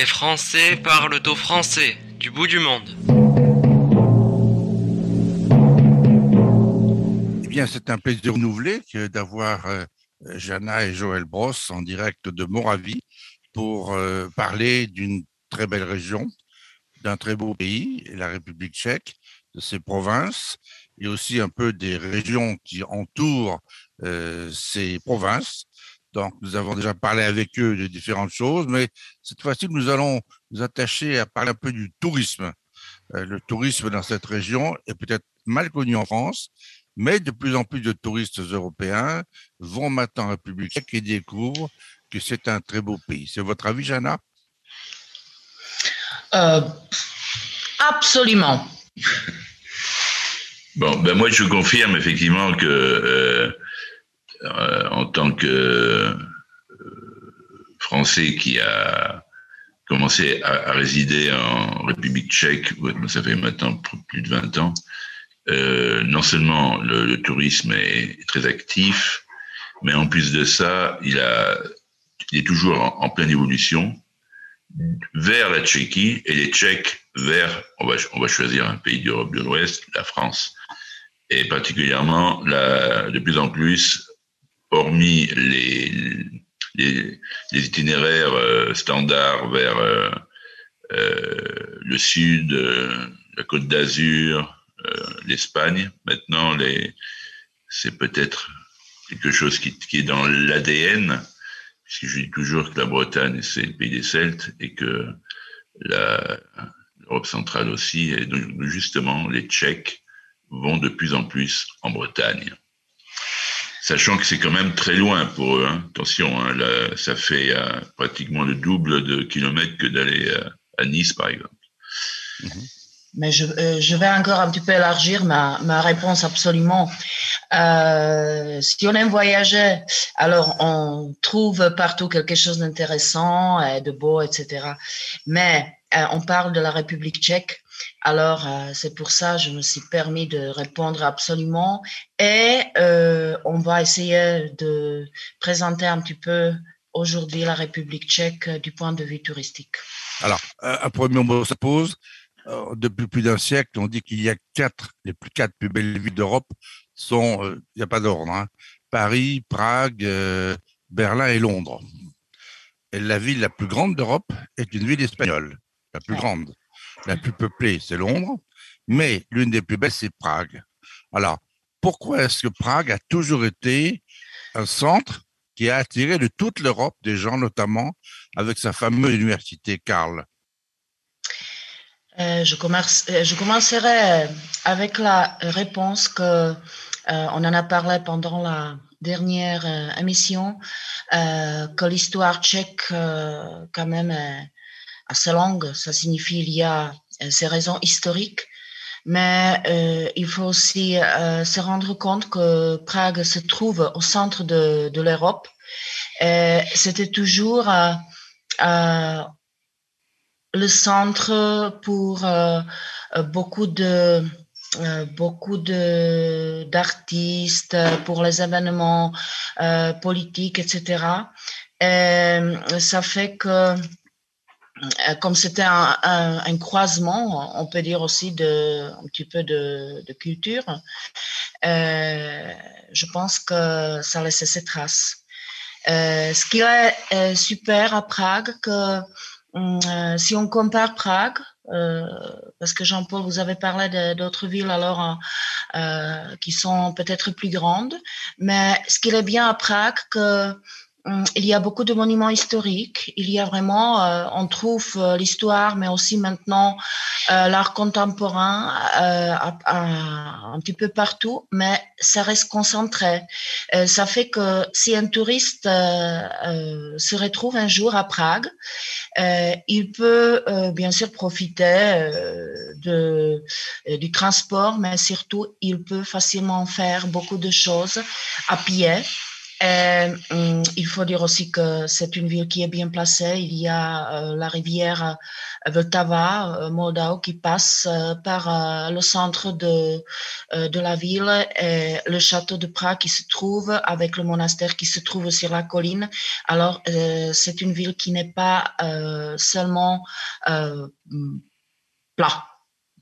Les Français parlent au français du bout du monde. Eh bien, c'est un plaisir renouvelé d'avoir euh, Jana et Joël Bross en direct de Moravie pour euh, parler d'une très belle région, d'un très beau pays, la République tchèque, de ses provinces et aussi un peu des régions qui entourent euh, ces provinces. Donc, nous avons déjà parlé avec eux de différentes choses, mais cette fois-ci, nous allons nous attacher à parler un peu du tourisme. Euh, le tourisme dans cette région est peut-être mal connu en France, mais de plus en plus de touristes européens vont maintenant en République tchèque et découvrent que c'est un très beau pays. C'est votre avis, Jana? Euh, Absolument. Bon, ben moi je confirme effectivement que euh, euh, en tant que euh, Français qui a commencé à, résider en République tchèque, ça fait maintenant plus de 20 ans, euh, non seulement le, tourisme est, très actif, mais en plus de ça, il, est toujours en, pleine évolution vers la Tchéquie et les Tchèques vers, on va, choisir un pays d'Europe de l'Ouest, la France. Et particulièrement, de plus en plus, hormis les, les, itinéraires euh, standards vers euh, euh, le sud, la Côte d'Azur, l'Espagne. Maintenant, les, c'est peut-être quelque chose qui, qui est dans l'ADN, puisque je dis toujours que la Bretagne, c'est le pays des Celtes et que l'Europe centrale aussi. Et donc, justement, les Tchèques vont de plus en plus en Bretagne sachant que c'est quand même très loin pour eux. Hein. Attention, hein, ça fait euh, pratiquement le double de kilomètres que d'aller euh, à Nice, par exemple. Mhm. Mais je, euh, je, vais encore un petit peu élargir ma réponse absolument. si on aime voyager, alors on trouve partout quelque chose d'intéressant, de beau, etc. Mais on parle de la République tchèque. Alors, euh, c'est pour ça que je me suis permis de répondre absolument. Et euh, on va essayer de présenter un petit peu aujourd'hui la République tchèque euh, du point de vue touristique. Alors, un premier mot se pose. Depuis plus d'un siècle, on dit qu'il y a quatre, les plus quatre plus belles villes d'Europe sont, il n'y a pas d'ordre, hein, Paris, Prague, Berlin et Londres. Et la ville la plus grande d'Europe est une ville espagnole, la plus grande la plus peuplée, c'est Londres, mais l'une des plus belles, c'est Prague. Alors, pourquoi est-ce que Prague a toujours été un centre qui a attiré de toute l'Europe des gens, notamment avec sa fameuse université Karl? Euh, je, commence, euh, je, commencerai avec la réponse que euh, on en a parlé pendant la dernière émission, que l'histoire tchèque quand même assez longue. Ça signifie il y a euh, ces raisons historiques. Mais euh, il faut aussi euh, se rendre compte que Prague se trouve au centre de, l'Europe. C'était toujours le centre pour beaucoup de beaucoup de d'artistes pour les événements politiques etc et ça fait que euh, comme c'était un, croisement, on peut dire aussi de un petit peu de, de culture, euh, je pense que ça laisse ses traces. Euh, ce qui est euh, super à Prague, que euh, si on compare Prague, parce que Jean-Paul, vous avez parlé d'autres villes alors qui sont peut-être plus grandes, mais ce qui est bien à Prague, que Hum, il y a beaucoup de monuments historiques. Il y a vraiment, euh, on trouve euh, l'histoire, mais aussi maintenant euh, l'art contemporain un petit peu partout, mais ça reste concentré. ça fait que si un touriste se retrouve un jour à Prague, il peut bien sûr profiter de, du transport, mais surtout il peut facilement faire beaucoup de choses à pied Et, hum, il faut dire aussi que c'est une ville qui est bien placée. Il y a la rivière Vltava, Moldau, qui passe par le centre de, de la ville et le château de Prague qui se trouve avec le monastère qui se trouve sur la colline. Alors, c'est une ville qui n'est pas seulement plat.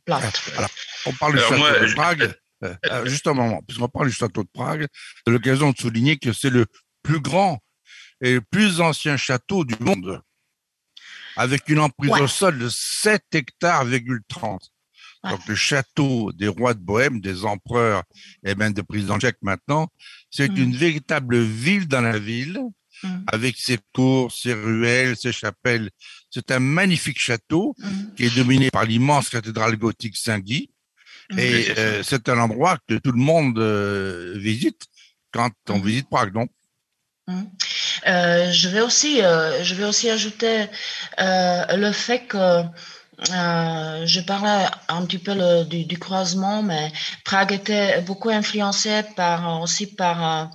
Alors, on parle du château de Prague. Euh, euh, juste un moment, puisqu'on parle du château de Prague, c'est l'occasion de souligner que c'est le plus grand et le plus ancien château du monde, avec une emprise au sol de 7 hectares, 30. Donc le château des rois de Bohême, des empereurs et même des présidents tchèques maintenant, c'est mm. une véritable ville dans la ville, mm. avec ses cours, ses ruelles, ses chapelles. C'est un magnifique château mm. qui est dominé par l'immense cathédrale gothique Saint-Guy, et euh, c'est un endroit que tout le monde euh, visite quand on mhm. visite Prague, non? Mhm. euh, je vais aussi, je vais aussi ajouter le fait que je parlais un petit peu du, du, croisement, mais Prague était beaucoup influencée par aussi par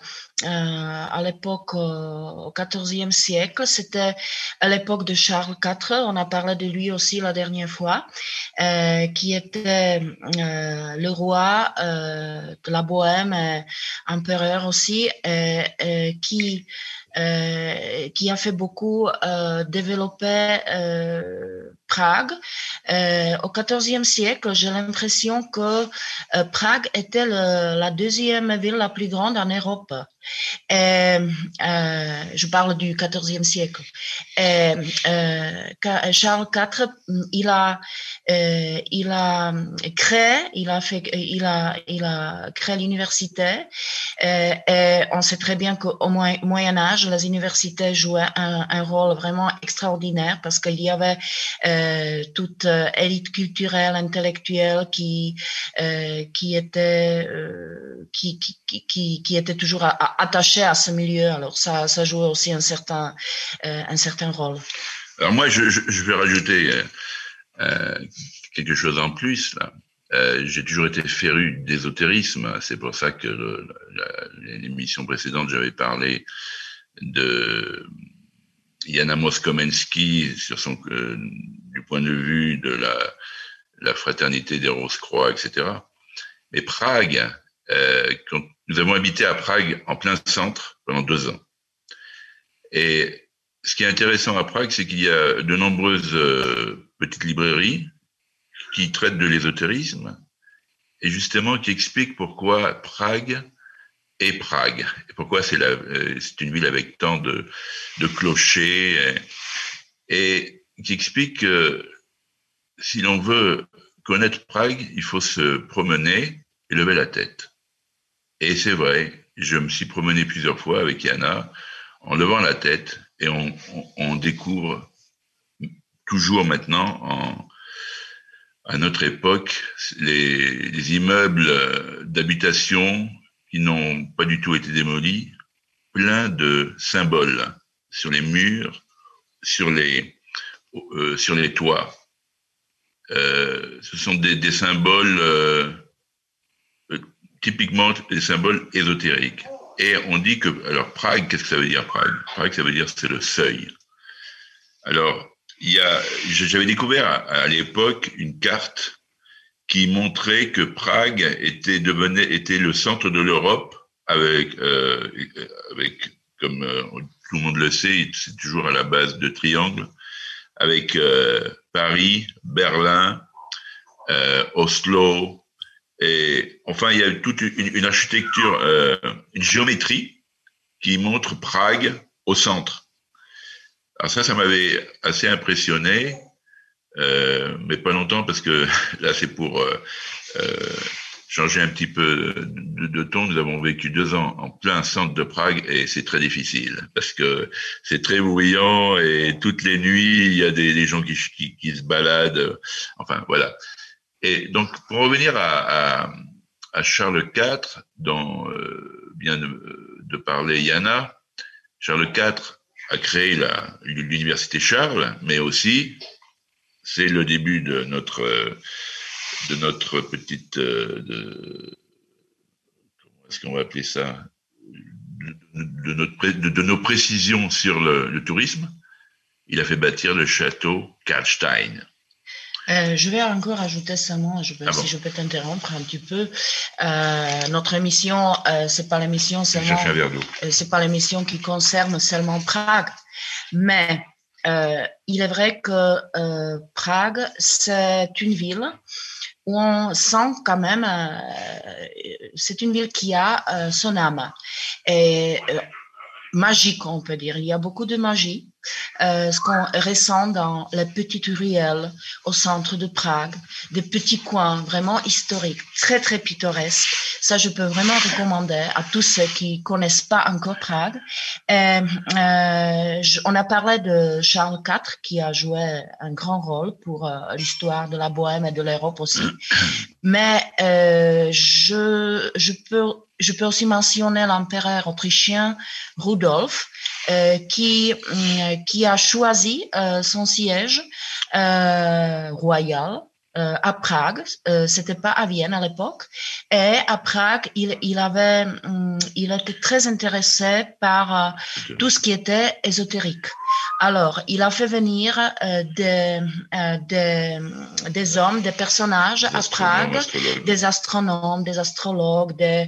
à l'époque, euh, au XIVe siècle. C'était à l'époque de Charles IV. On a parlé de lui aussi la dernière fois, euh, qui était le roi de la Bohème, empereur aussi, qui euh, qui a fait beaucoup euh, développer euh, Prague. Euh, au XIVe siècle, j'ai l'impression que euh, Prague était la deuxième ville la plus grande en Europe. Et, je parle du XIVe siècle. Et, Charles IV, il a, il a créé, il a fait, il a, il a créé l'université. On sait très bien qu'au Moyen Âge les universités jouaient un, rôle vraiment extraordinaire parce qu'il y avait euh, toute euh, élite culturelle, intellectuelle qui euh, était qui, était toujours à ce milieu. Alors ça ça jouait aussi un certain un certain rôle. Alors moi je, vais rajouter quelque chose en plus j'ai toujours été féru d'ésotérisme. C'est pour ça que l'émission précédente, j'avais parlé de Jana Moskomensky sur son, euh, du point de vue de la, la fraternité des Rose-Croix, etc. Mais Prague, euh, quand nous avons habité à Prague en plein centre pendant deux ans. Et ce qui est intéressant à Prague, c'est qu'il y a de nombreuses euh, petites librairies qui traitent de l'ésotérisme et justement qui expliquent pourquoi Prague et Prague. Et pourquoi c'est euh, une ville avec tant de clochers et, qui explique que si l'on veut connaître Prague, il faut se promener et lever la tête. Et c'est vrai, je me suis promené plusieurs fois avec Yana en levant la tête et on, découvre toujours maintenant en, à notre époque les, les immeubles d'habitation qui n'ont pas du tout été démolis, plein de symboles sur les murs, sur les, euh, sur les toits. Euh, ce sont des, des symboles euh, typiquement des symboles ésotériques. Et on dit que, alors Prague, qu'est-ce que ça veut dire Prague? Prague, ça veut dire c'est le seuil. Alors, il y a, j'avais découvert à, l'époque une carte qui montrait que Prague était devenait était le centre de l'Europe avec euh, avec comme euh, tout le monde le sait, c'est toujours à la base de triangle avec euh, Paris, Berlin, Oslo et enfin il y a toute une, architecture, euh, une géométrie qui montre Prague au centre. Alors ça, ça m'avait assez impressionné. Euh, mais pas longtemps parce que là c'est pour euh, euh, changer un petit peu de, de, ton. Nous avons vécu deux ans en plein centre de Prague et c'est très difficile parce que c'est très bruyant et toutes les nuits il y a des, des gens qui, qui, qui, se baladent. Enfin voilà. Et donc pour revenir à, à, à Charles IV, dont vient de, de parler Yana, Charles IV a créé l'université Charles, mais aussi c'est le début de notre de notre petite euh, de, comment est-ce qu'on va appeler ça de, notre, de, nos précisions sur le, tourisme, il a fait bâtir le château Karlstein. Euh, je vais encore ajouter seulement, je peux, ah si je peux t'interrompre un petit peu. Euh, notre émission, euh, c'est pas l'émission seulement, euh, c'est pas l'émission qui concerne seulement Prague, mais euh, il est vrai que Prague, c'est une ville où on sent quand même, c'est une ville qui a son âme. Et magique, on peut dire. Il y a beaucoup de magie euh, ce qu'on ressent dans les petites ruelles au centre de Prague, des petits coins vraiment historiques, très très pittoresques. Ça, je peux vraiment recommander à tous ceux qui connaissent pas encore Prague. Euh, on a parlé de Charles IV qui a joué un grand rôle pour euh, l'histoire de la Bohème et de l'Europe aussi. Mais euh, je, je peux je peux aussi mentionner l'empereur autrichien Rudolf, euh, qui, euh, qui a choisi euh, son siège royal euh, à Prague. Euh, C'était pas à Vienne à l'époque. Et à Prague, il, il avait, hum, il était très intéressé par euh, tout ce qui était ésotérique. Alors, il a fait venir euh, des, euh, des, des, hommes, des personnages à Prague, des astronomes, des astrologues, des,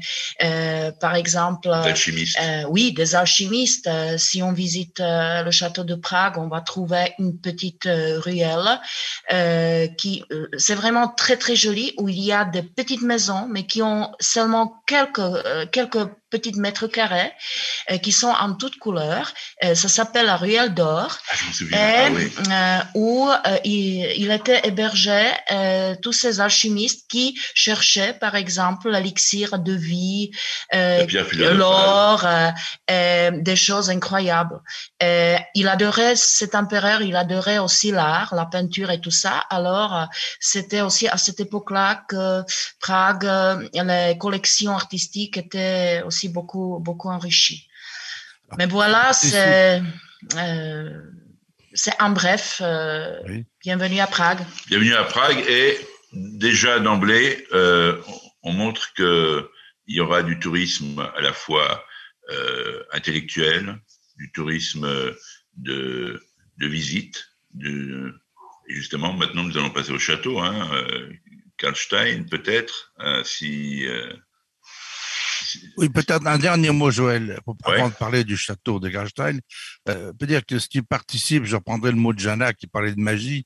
par exemple, alchimistes. oui, des alchimistes. si on visite le château de Prague, on va trouver une petite ruelle qui c'est vraiment très très joli où il y a des petites maisons mais qui ont seulement quelques euh, quelques petites mètres carrés euh, qui sont en toutes couleurs. Euh, ça s'appelle la ruelle d'or. Ah, je me souviens. Et, ah, oui. où il, il, était hébergé tous ces alchimistes qui cherchaient par exemple l'élixir de vie, l'or, des choses incroyables. il adorait cet empereur, il adorait aussi l'art, la peinture et tout ça. Alors c'était aussi à cette époque-là que Prague, les collections artistiques étaient aussi beaucoup, beaucoup enrichies. Ah. Mais voilà, c'est euh, en bref. Euh, bienvenue à Prague. Bienvenue à Prague et déjà d'emblée, euh, on montre que il y aura du tourisme à la fois euh, intellectuel, du tourisme de, de visite, de, et justement, maintenant, nous allons passer au château. Hein, euh, Karlstein, peut-être, euh, si, euh, Oui, peut-être un dernier mot, Joël, pour avant de parler du château de Karlstein. Euh, peut dire que ce qui participe, je reprendrai le mot de Jana qui parlait de magie,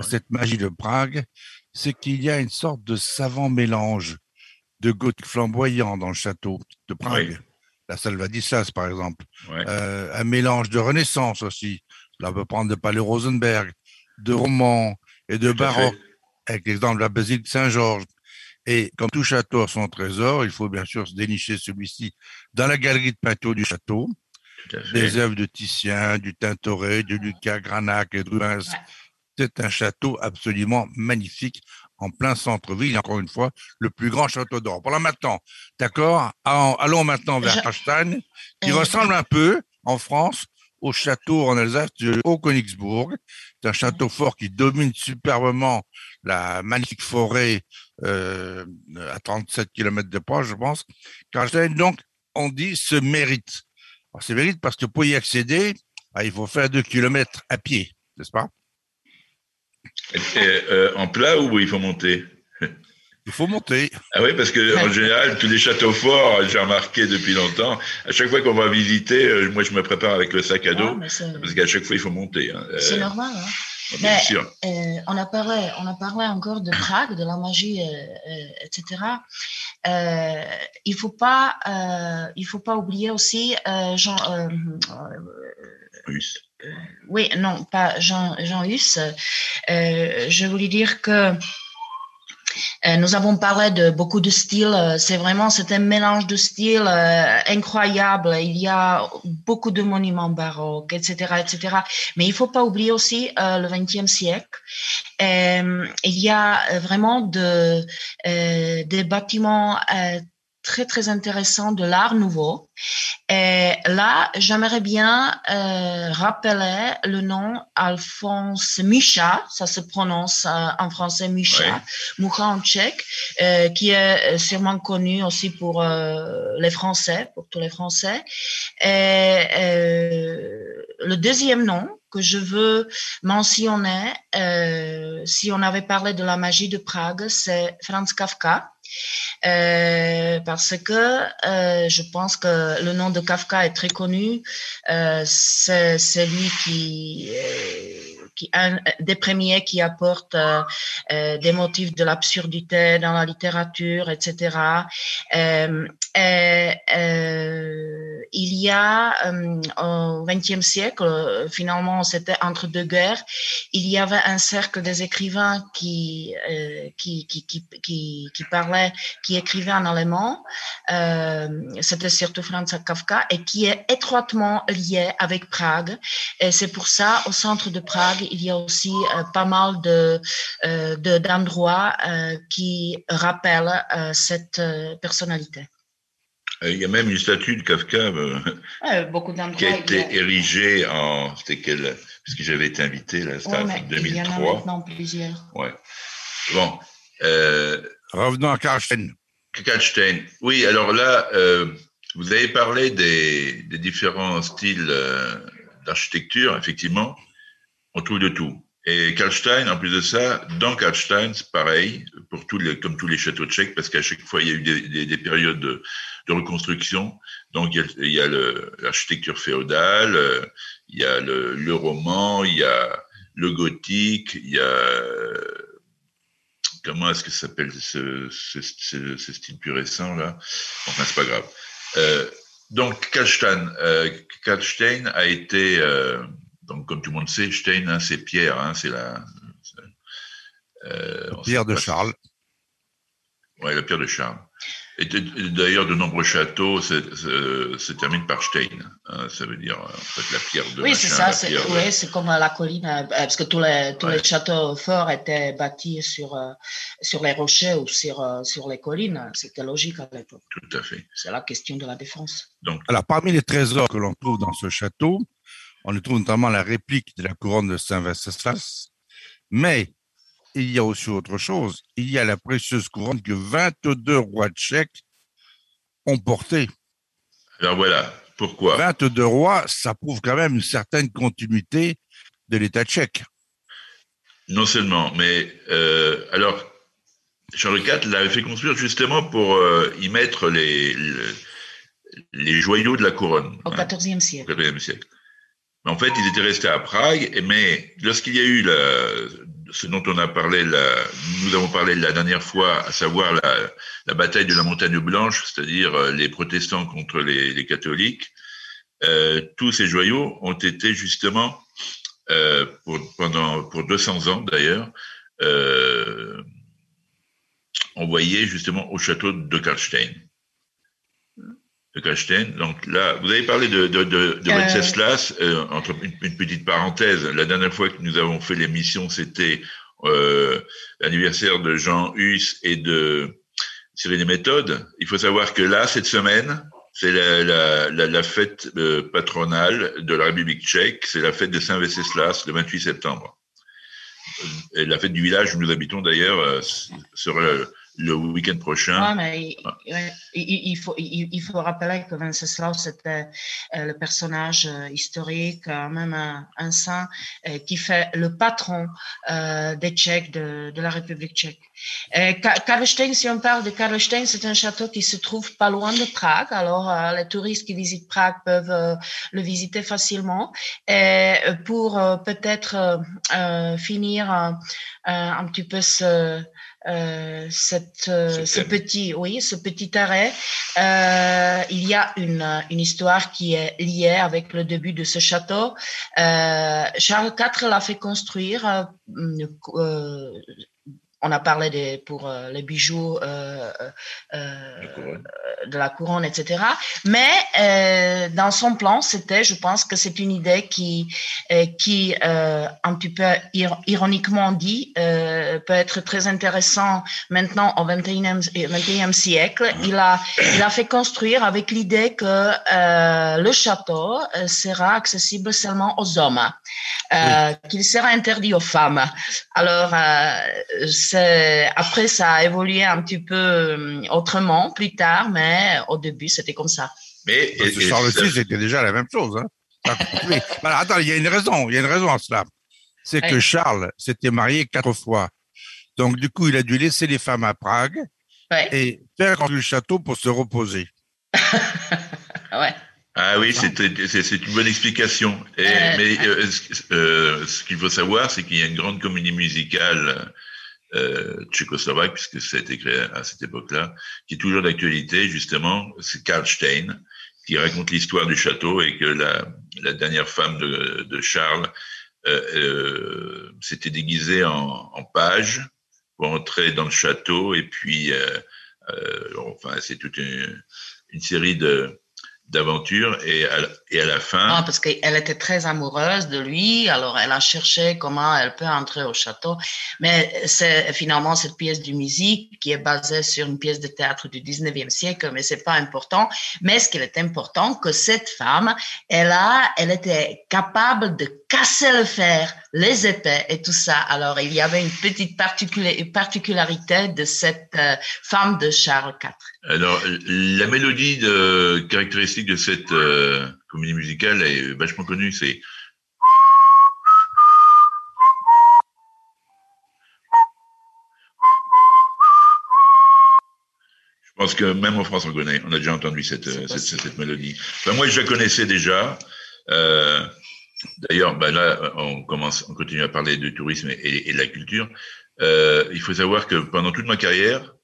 cette magie de Prague, c'est qu'il y a une sorte de savant mélange de gothique flamboyant dans le château de Prague. La Salvadisas, par exemple. un mélange de Renaissance aussi. Là, on peut prendre de Palais Rosenberg de romans et de baroque, avec l'exemple de la basilique Saint-Georges. Et comme tout château a son trésor, il faut bien sûr se dénicher celui-ci dans la galerie de peinture du château. Des œuvres de Titien, du Tintoret, de Lucas, Granac et Rubens. C'est un château absolument magnifique en plein centre-ville. Encore une fois, le plus grand château d'Europe. Voilà maintenant, d'accord Allons maintenant vers Castagne, qui ressemble un peu, en France, au château en Alsace de Haut-Königsbourg. C'est un château fort qui domine superbement la magnifique forêt euh, à 37 km de proche, je pense. donc, on dit, se mérite. Alors, mérite parce que pour y accéder, ah, il faut faire deux kilomètres à pied, n'est-ce pas? Euh, En plat ou il faut monter? Il faut monter. Ah oui, parce que en général, tous les châteaux forts, j'ai remarqué depuis longtemps, à chaque fois qu'on va visiter, euh, moi je me prépare avec le sac à dos, parce qu'à chaque fois il faut monter. Hein. C'est euh, normal. Hein. Mais, euh, on a parlé, on a parlé encore de Prague, de la magie, etc. il faut pas, il faut pas oublier aussi Jean. oui, non, pas Jean, Jean Hus. je voulais dire que euh, nous avons parlé de beaucoup de styles. Euh, c'est vraiment, c'est un mélange de styles euh, incroyable. Il y a beaucoup de monuments baroques, etc., etc. Mais il faut pas oublier aussi le XXe siècle. il y a vraiment de, des bâtiments très très intéressant de l'art nouveau. Et là, j'aimerais bien euh, rappeler le nom Alphonse Mucha, ça se prononce euh, en français Mucha, ouais. en tchèque, euh, qui est sûrement connu aussi pour les Français, pour tous les Français. Et le deuxième nom que je veux mentionner, si on avait parlé de la magie de Prague, c'est Franz Kafka. Euh, parce que euh, je pense que le nom de Kafka est très connu. Euh, c'est lui qui, euh, des premiers qui apporte euh, euh, des motifs de l'absurdité dans la littérature, etc. Et, il y a au XXe siècle, finalement, c'était entre deux guerres, il y avait un cercle des écrivains qui qui, qui, qui, qui, parlaient qui écrivait en allemand, euh, c'était surtout Franz Kafka, et qui est étroitement lié avec Prague. Et c'est pour ça, au centre de Prague, il y a aussi euh, pas mal de euh, d'endroits euh, qui rappellent euh, cette euh, personnalité. Il y a même une statue de Kafka ouais, beaucoup qui a été a... érigée en. C'était quelle Puisque j'avais été invité, là, c'était ouais, en 2003. Il y en a maintenant plusieurs. Ouais. Bon. Euh, Revenons à Karlstein. Karlstein. Oui, alors là, euh, vous avez parlé des, des différents styles euh, d'architecture, effectivement. On trouve de tout. Et Karlstein, en plus de ça, dans Karlstein, c'est pareil, pour tous comme tous les châteaux tchèques, parce qu'à chaque fois, il y a eu des, des, des périodes de, reconstruction. Donc, il y a, l'architecture féodale, euh, il y a le, le, roman, il y a le gothique, il y a comment est-ce que ça s'appelle ce, style plus récent là? Enfin, c'est pas grave. Euh, donc, Kalstein, euh, Kalstein a été, euh, donc comme tout le monde sait, Stein, hein, c'est pierre, hein, c'est la, euh, pierre de Charles. Ouais, la pierre de Charles. Et d'ailleurs, de nombreux châteaux se, se, se terminent par Stein. Hein, ça veut dire en fait la pierre de. Oui, c'est ça. C'est de... oui, comme la colline, euh, parce que tous les tous ouais. les châteaux forts étaient bâtis sur euh, sur les rochers ou sur euh, sur les collines. C'était logique à l'époque. Tout à fait. C'est la question de la défense. Donc, alors parmi les trésors que l'on trouve dans ce château, on y trouve notamment la réplique de la couronne de Saint-Venceslas, mais il y a aussi autre chose. Il y a la précieuse couronne que 22 rois tchèques ont portée. Alors voilà, pourquoi? 22 rois, ça prouve quand même une certaine continuité de l'État tchèque. Non seulement, mais euh, alors, Charles IV l'avait fait construire justement pour euh, y mettre les, les, les, joyaux de la couronne. Au XIVe hein, siècle. Au XIVe siècle. En fait, ils étaient restés à Prague, mais lorsqu'il y a eu ce dont on a parlé, la, nous avons parlé la dernière fois, à savoir la, la bataille de la Montagne Blanche, c'est-à-dire euh, les protestants contre les, les catholiques, euh, tous ces joyaux ont été justement, euh, pour, pendant, pour 200 ans d'ailleurs, euh, envoyés justement au château de Karlstein. De. Donc là, vous avez parlé de, de, de, de Wenceslas, euh, entre une, une, petite parenthèse. La dernière fois que nous avons fait l'émission, c'était euh, l'anniversaire de Jean Hus et de Cyril Méthode. Il faut savoir que là, cette semaine, c'est la, la, la, la, fête euh, patronale de la République tchèque, c'est la fête de Saint-Venceslas, le 28 septembre. Et la fête du village où nous habitons d'ailleurs euh, sera le week-end prochain. Il, faut, il, faut rappeler que Venceslas c'était euh, le personnage euh, historique, euh, même un, saint qui fait le patron des Tchèques, de, la République tchèque. Karlstein, si on parle de Karlstein, c'est un château qui se trouve pas loin de Prague. Alors, les touristes qui visitent Prague peuvent le visiter facilement. Pour peut-être finir un petit peu ce euh, cette, euh, ce petit, oui, ce petit arrêt, euh, il y a une, une histoire qui est liée avec le début de ce château. Euh, Charles IV l'a fait construire. On a parlé de, pour les bijoux de la couronne, etc. Mais euh, dans son plan, c'était, je pense que c'est une idée qui, euh, qui euh, un petit peu ironiquement dit, euh, peut être très intéressant maintenant au 21e, 21e siècle. Il a, il a fait construire avec l'idée que euh, le château sera accessible seulement aux hommes, qu'il sera interdit aux femmes. Alors, après, ça a évolué un petit peu autrement plus tard, mais au début, c'était comme ça. Mais Charles VI, c'était déjà la même chose. Hein. attends, il y a une raison, il y a une raison à cela. C'est que Charles s'était marié quatre fois. Donc, du coup, il a dû laisser les femmes à Prague et faire le château pour se reposer. ouais. Ah oui, c'est une bonne explication. Et, euh, mais euh, euh, ce qu'il faut savoir, c'est qu'il y a une grande comédie musicale euh, tchécoslovaque, puisque c'était créé à cette époque-là, qui est toujours d'actualité, justement, c'est Karl Stein, qui raconte l'histoire du château et que la, dernière femme de, Charles euh, euh, s'était déguisée en, page pour entrer dans le château et puis, enfin, c'est toute une série de, d'aventure et à, et à la fin. Ah, parce qu'elle était très amoureuse de lui, alors elle a cherché comment elle peut entrer au château. Mais c'est finalement cette pièce de musique qui est basée sur une pièce de théâtre du 19e siècle, mais c'est pas important. Mais ce qui est important, que cette femme, elle a, elle était capable de casser le fer, les épées et tout ça. Alors il y avait une petite particularité de cette euh, femme de Charles IV. Alors, la mélodie de, caractéristique de cette euh, comédie musicale est vachement connue. C'est Je pense que même en France, on connaît. On a déjà entendu cette, cette, cette, mélodie. Enfin, moi, je la connaissais déjà. Euh, D'ailleurs, ben là, on commence, on continue à parler de tourisme et, et de la culture. Euh, il faut savoir que pendant toute ma carrière,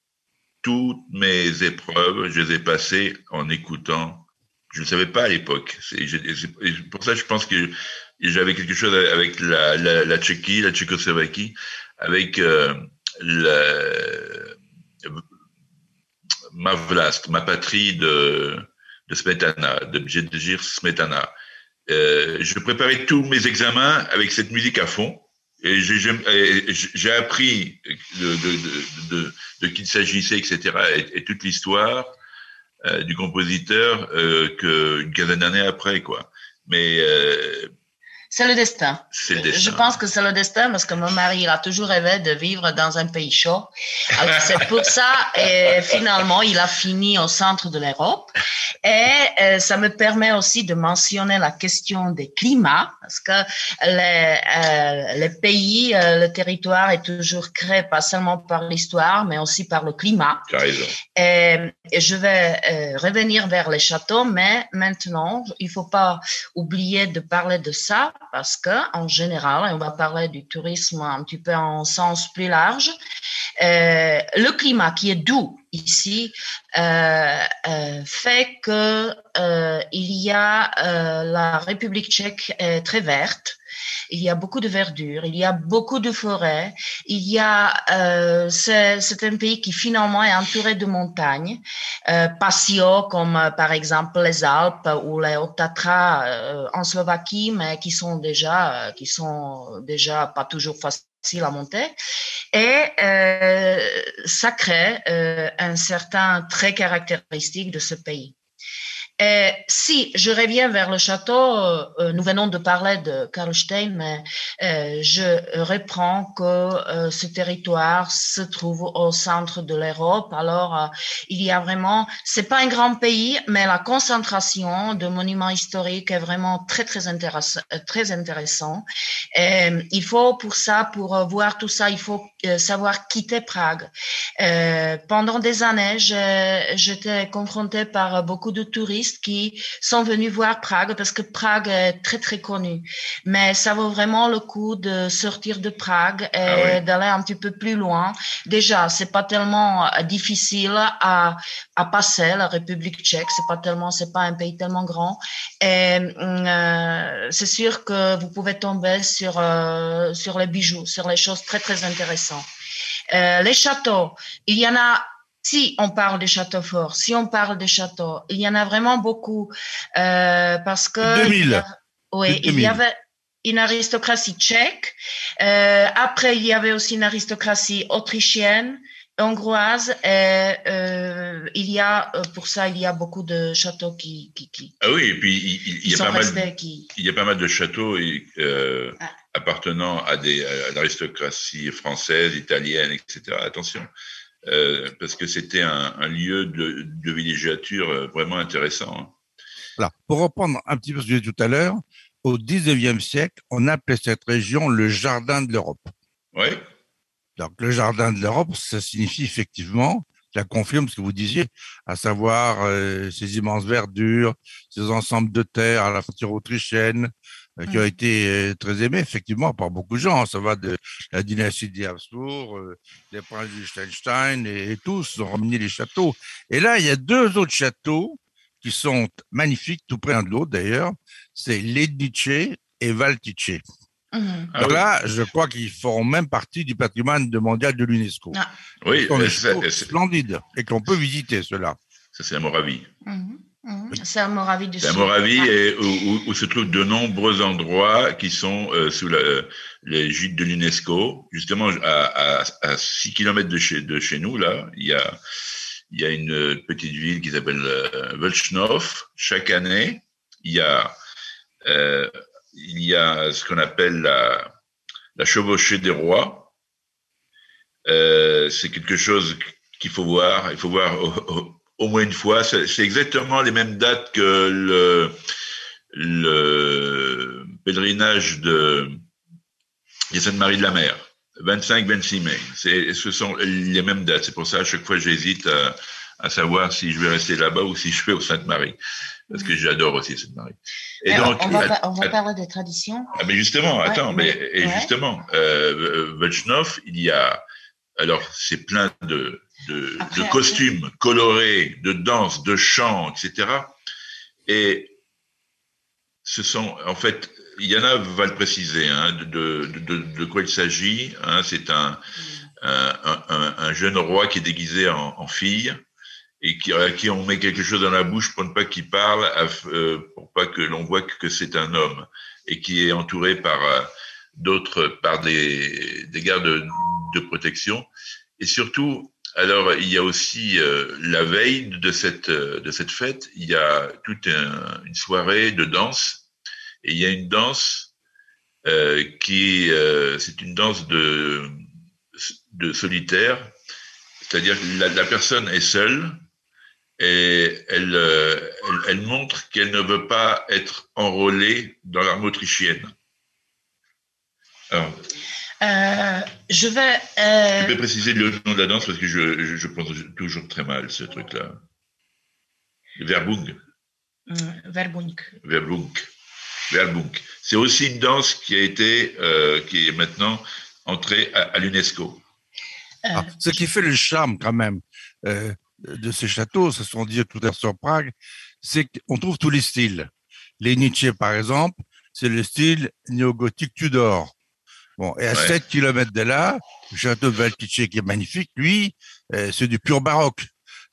toutes mes épreuves, je les ai passées en écoutant. Je ne savais pas à l'époque. Pour ça, je pense que j'avais quelque chose avec la, la, la Tchéquie, la Tchécoslovaquie, avec euh, la, ma vlast, ma patrie de, Smetana, de Bjedjir Smetana. Euh, je préparais tous mes examens avec cette musique à fond. Et j'ai appris de, de, qui il s'agissait, etc., et, toute l'histoire du compositeur euh, qu'une quinzaine d'années après, quoi. Mais euh, c'est le destin. C'est le destin. Je pense que c'est le destin parce que mon mari, il a toujours rêvé de vivre dans un pays chaud. Alors c'est pour ça, et finalement, il a fini au centre de l'Europe. Et euh, ça me permet aussi de mentionner la question des climats parce que les, euh, les pays, euh, le territoire est toujours créé pas seulement par l'histoire, mais aussi par le climat. Et, et je vais euh, revenir vers les châteaux, mais maintenant, il faut pas oublier de parler de ça parce que en général, et on va parler du tourisme un petit peu en sens plus large, euh, le climat qui est doux ici euh, euh, fait que euh, il y a euh, la République tchèque est très verte il y a beaucoup de verdure, il y a beaucoup de forêts, il y a, euh, c'est un pays qui finalement est entouré de montagnes, euh, pas comme euh, par exemple les Alpes ou les Tatras euh, en Slovaquie, mais qui sont déjà, euh, qui sont déjà pas toujours faciles à monter. Et euh, ça crée euh, un certain trait caractéristique de ce pays. Et si je reviens vers le château, euh, nous venons de parler de Karlstein, mais euh, je reprends que euh, ce territoire se trouve au centre de l'Europe. Alors, euh, il y a vraiment, c'est pas un grand pays, mais la concentration de monuments historiques est vraiment très très intéressant. Très intéressant. Il faut pour ça, pour voir tout ça, il faut savoir quitter Prague. pendant des années, j'étais confrontée par beaucoup de touristes qui sont venus voir Prague parce que Prague est très très connue. Mais ça vaut vraiment le coup de sortir de Prague et ah d'aller un petit peu plus loin. Déjà, c'est pas tellement euh, difficile à, à passer la République tchèque. C'est pas tellement, c'est pas un pays tellement grand. Et euh, c'est sûr que vous pouvez tomber sur euh, sur les bijoux, sur les choses très très intéressantes. Euh, les châteaux, il y en a si on parle des châteaux forts, si on parle des châteaux, il y en a vraiment beaucoup euh, parce que 2000. oui, il y avait une aristocratie tchèque. Euh, après, il y avait aussi une aristocratie autrichienne, hongroise. Et, euh, il y a pour ça, il y a beaucoup de châteaux qui qui, qui Ah oui, et puis il, y a pas mal, qui il y a pas mal de châteaux et, euh, Ah. appartenant à des à l'aristocratie française, italienne, etc. Attention, euh, parce que c'était un, un lieu de, de villégiature euh, vraiment intéressant. hein. Voilà. Pour reprendre un petit peu ce que j'ai dit tout à l'heure, au 19e siècle, on appelait cette région le jardin de l'Europe. Oui, Donc, le jardin de l'Europe, ça signifie effectivement, ça confirme ce que vous disiez, à savoir euh, ces immenses verdures, ces ensembles de terres à la frontière autrichienne, qui ont été euh, très aimés effectivement par beaucoup de gens. Ça va de la dynastie des Habsbourg, euh, les princes du Liechtenstein et, et tous ont ramené les châteaux. Et là, il y a deux autres châteaux qui sont magnifiques, tout près l'un de l'autre d'ailleurs. C'est Lednice et Valtice. Mhm. Ah oui. là, je crois qu'ils feront même partie du patrimoine de mondial de l'UNESCO. Ah. oui, des euh, c'est- splendides et qu'on peut visiter, ceux-là. ça, c'est la Moravie. Mhm. C'est à Moravie du C'est la Sud. Moravie Ah. et où, se trouvent de nombreux endroits qui sont euh, sous la, l'égide de l'UNESCO. Justement, à, à, à 6 km de chez, de chez nous, là, il y a, il y a une petite ville qui s'appelle euh. Chaque année, il y a, euh, il y a ce qu'on appelle la, la chevauchée des rois. Euh, c'est quelque chose qu'il faut voir. Il faut voir au, au- au moins une fois. C'est exactement les mêmes dates que le, le pèlerinage de, de Sainte-Marie de la Mer. 25-26 mai. C'est, ce sont les mêmes dates. C'est pour ça, à chaque fois, j'hésite à, à savoir si je vais rester là-bas ou si je vais au Sainte-Marie. Parce que j'adore aussi Sainte-Marie. Et donc, on, va, on va parler des traditions. ah, mais justement, Ouais, attends, mais, mais- et ouais. justement, euh, il y a, alors c'est plein de, de, Après, de costumes colorés, de danse, de chants, etc. Et ce sont, en fait, il y en a, va le préciser, hein, de, de, de, de quoi il s'agit. Hein, c'est un, un, un, un jeune roi qui est déguisé en, en fille et qui, à qui on met quelque chose dans la bouche pour ne pas qu'il parle, euh, pour pas que l'on voit que c'est un homme et qui est entouré par euh, d'autres, par des, des gardes de, de protection. Et surtout, alors il y a aussi euh, la veille de cette euh, de cette fête, il y a toute un- une soirée de danse et il y a une danse euh, qui euh, c'est une danse de solitaire, c'est-à-dire la, personne est seule et elle, montre qu'elle ne veut pas être enrôlée dans l'armée autrichienne. Euh, je vais. euh, tu peux préciser le nom de la danse parce que je, je, je prononce toujours très mal ce truc-là. Verbung. Verbund. Verbunk. Verbunk. C'est aussi une danse qui a été, euh, qui est maintenant entrée à, à l'UNESCO. Euh, Ah, ce qui fait le charme quand même euh, de ces châteaux, ce sont dit tout à l'heure sur Prague, c'est qu'on trouve tous les styles. Les Nietzsche, par exemple, c'est le style néo-gothique Tudor. Bon, et à Ouais. 7 km de là, le château de Valtice, qui est magnifique, lui, euh, c'est du pur baroque.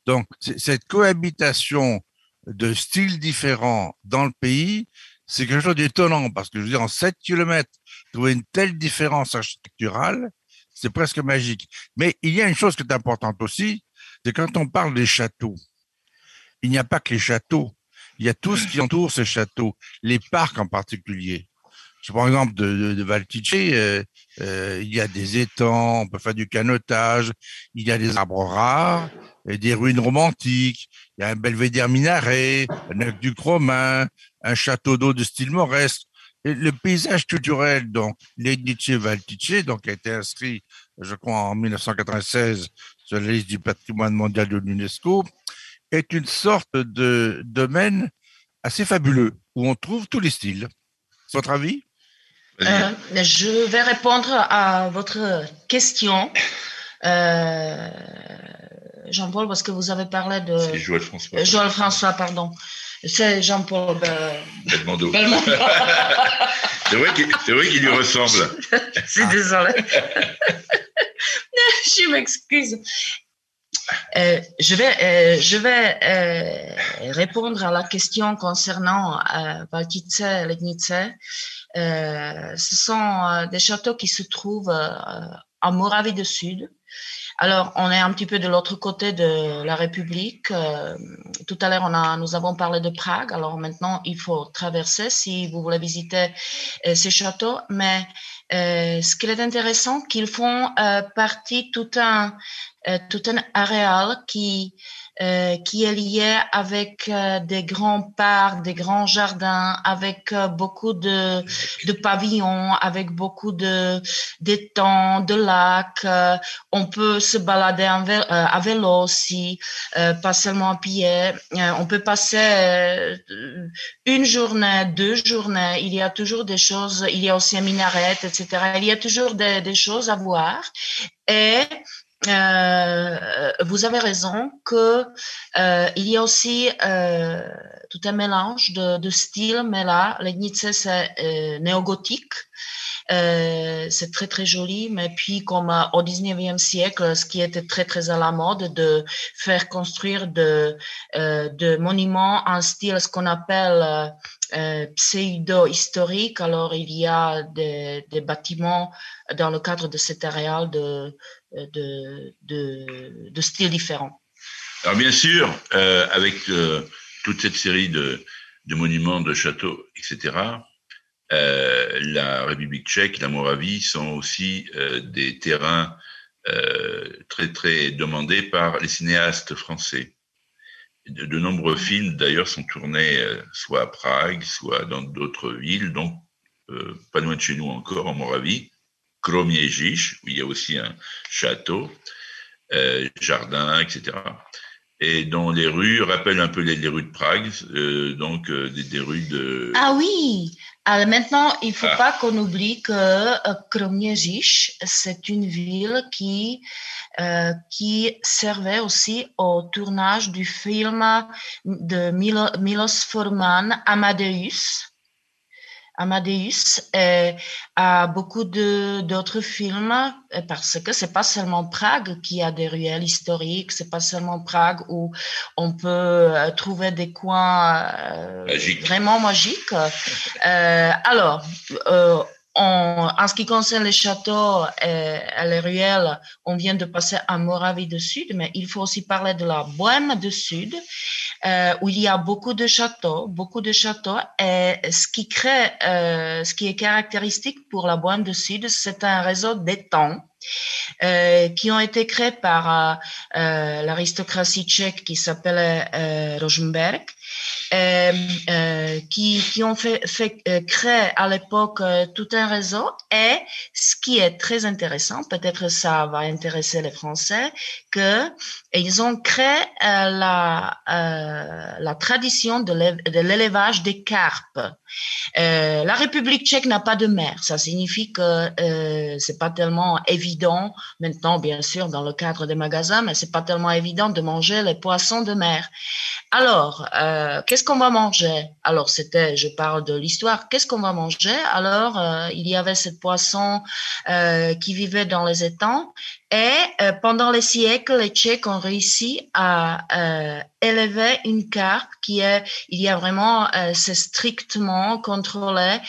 Donc, cette cohabitation de styles différents dans le pays, c'est quelque chose d'étonnant parce que je veux dire, en 7 km, trouver une telle différence architecturale, c'est presque magique. Mais il y a une chose qui est importante aussi, c'est quand on parle des châteaux, il n'y a pas que les châteaux, il y a tout ce qui entoure ces châteaux, les parcs en particulier. Je prends l'exemple de, de, Valtice, euh, euh, il y a des étangs, on peut faire du canotage, il y a des arbres rares, des ruines romantiques, il y a un belvédère minaret, un aqueduc romain, un château d'eau de style mauresque. Le paysage culturel, donc, Lednice Valtice, donc, a été inscrit, je crois, en 1996 sur la liste du patrimoine mondial de l'UNESCO, est une sorte de domaine assez fabuleux où on trouve tous les styles. Votre avis? Euh, je vais répondre à votre question, euh, Jean-Paul, parce que vous avez parlé de C'est Joël François. Euh, Joël François, pardon. C'est Jean-Paul Be- Belmondo. Belmondo. C'est vrai qu'il lui ressemble. Je suis désolée. je m'excuse. Euh, je vais, euh, je vais euh, répondre à la question concernant euh, Valtice. Euh, ce sont euh, des châteaux qui se trouvent euh, en Moravie du Sud. Alors, on est un petit peu de l'autre côté de la République. Euh, tout à l'heure, on a, nous avons parlé de Prague. Alors maintenant, il faut traverser si vous voulez visiter euh, ces châteaux. Mais euh, ce qui est intéressant, qu'ils font euh, partie tout un euh, tout un aréal qui euh, qui est lié avec euh, des grands parcs, des grands jardins, avec euh, beaucoup de, de pavillons, avec beaucoup de d'étangs, de lacs. Euh, on peut se balader en vé- euh, à vélo aussi, pas seulement à pied. On peut passer une journée, deux journées. Il y a toujours des choses. Il y a aussi un minaret, etc. Il y a toujours des, des choses à voir. Et euh, vous avez raison que euh, il y a aussi euh, tout un mélange de, de styles, mais là, Legnice c'est euh, néo-gothique. Euh, c'est très très joli, mais puis comme au 19e siècle, ce qui était très très à la mode, de faire construire de, de monuments en style, ce qu'on appelle euh, pseudo-historique. Alors il y a des, des bâtiments dans le cadre de cet aréal de, de, de, styles différents. Alors bien sûr, euh, avec euh, toute cette série de, monuments, de châteaux, etc., euh, la République tchèque, la Moravie sont aussi euh, des terrains euh, très très demandés par les cinéastes français. De, nombreux films d'ailleurs sont tournés euh, soit à Prague, soit dans d'autres villes, donc euh, pas loin de chez nous encore en Moravie, Kromiejish, où il y a aussi un château, euh, jardin, etc et dont les rues rappellent un peu les, les rues de Prague, euh, donc euh, des, des, rues de. Ah oui. Alors maintenant, il faut ah. pas qu'on oublie que euh, Kromiejish, c'est une ville qui euh, qui servait aussi au tournage du film de Milo, Milos Forman, Amadeus. Amadeus et à beaucoup d'autres films parce que c'est pas seulement Prague qui a des ruelles historiques, c'est pas seulement Prague où on peut trouver des coins euh, Magique. vraiment magiques. Euh, alors, euh, en, en, ce qui concerne les châteaux et, et, les ruelles, on vient de passer à Moravie du Sud, mais il faut aussi parler de la Bohème du Sud, euh, où il y a beaucoup de châteaux, beaucoup de châteaux. Et ce qui crée, euh, ce qui est caractéristique pour la Bohème du Sud, c'est un réseau d'étangs. Euh, qui ont été créés par euh, l'aristocratie tchèque qui s'appelait euh, Rosenberg, euh, qui, qui, ont fait, fait créer à l'époque tout un réseau. Et ce qui est très intéressant, peut-être ça va intéresser les Français, que ils ont créé la, tradition de l'élevage des carpes. la République tchèque n'a pas de mer. Ça signifie que c'est pas tellement évident maintenant, bien sûr, dans le cadre des magasins, mais c'est pas tellement évident de manger les poissons de mer. Alors, euh, qu'est-ce qu'on va manger? Alors, c'était, je parle de l'histoire. Qu'est-ce qu'on va manger? Alors, euh, il y avait cette poisson euh, qui vivait dans les étangs et euh, pendant les siècles, les Tchèques ont réussi à euh, élever une carpe qui est, il y a vraiment, euh, c'est strictement contrôlé,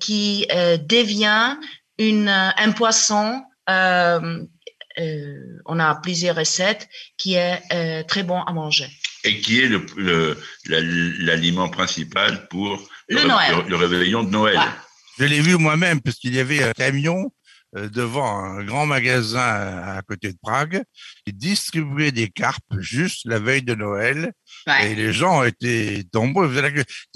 qui devient une, un poisson. on a plusieurs recettes qui est très bon à manger et qui est l'aliment le, le, principal pour le, Noël. le, réveillon de Noël. Ah. Je l'ai vu moi-même parce qu'il y avait un camion euh, devant un grand magasin à côté de Prague qui distribuait des carpes juste la veille de Noël. Ouais. Et les gens étaient nombreux.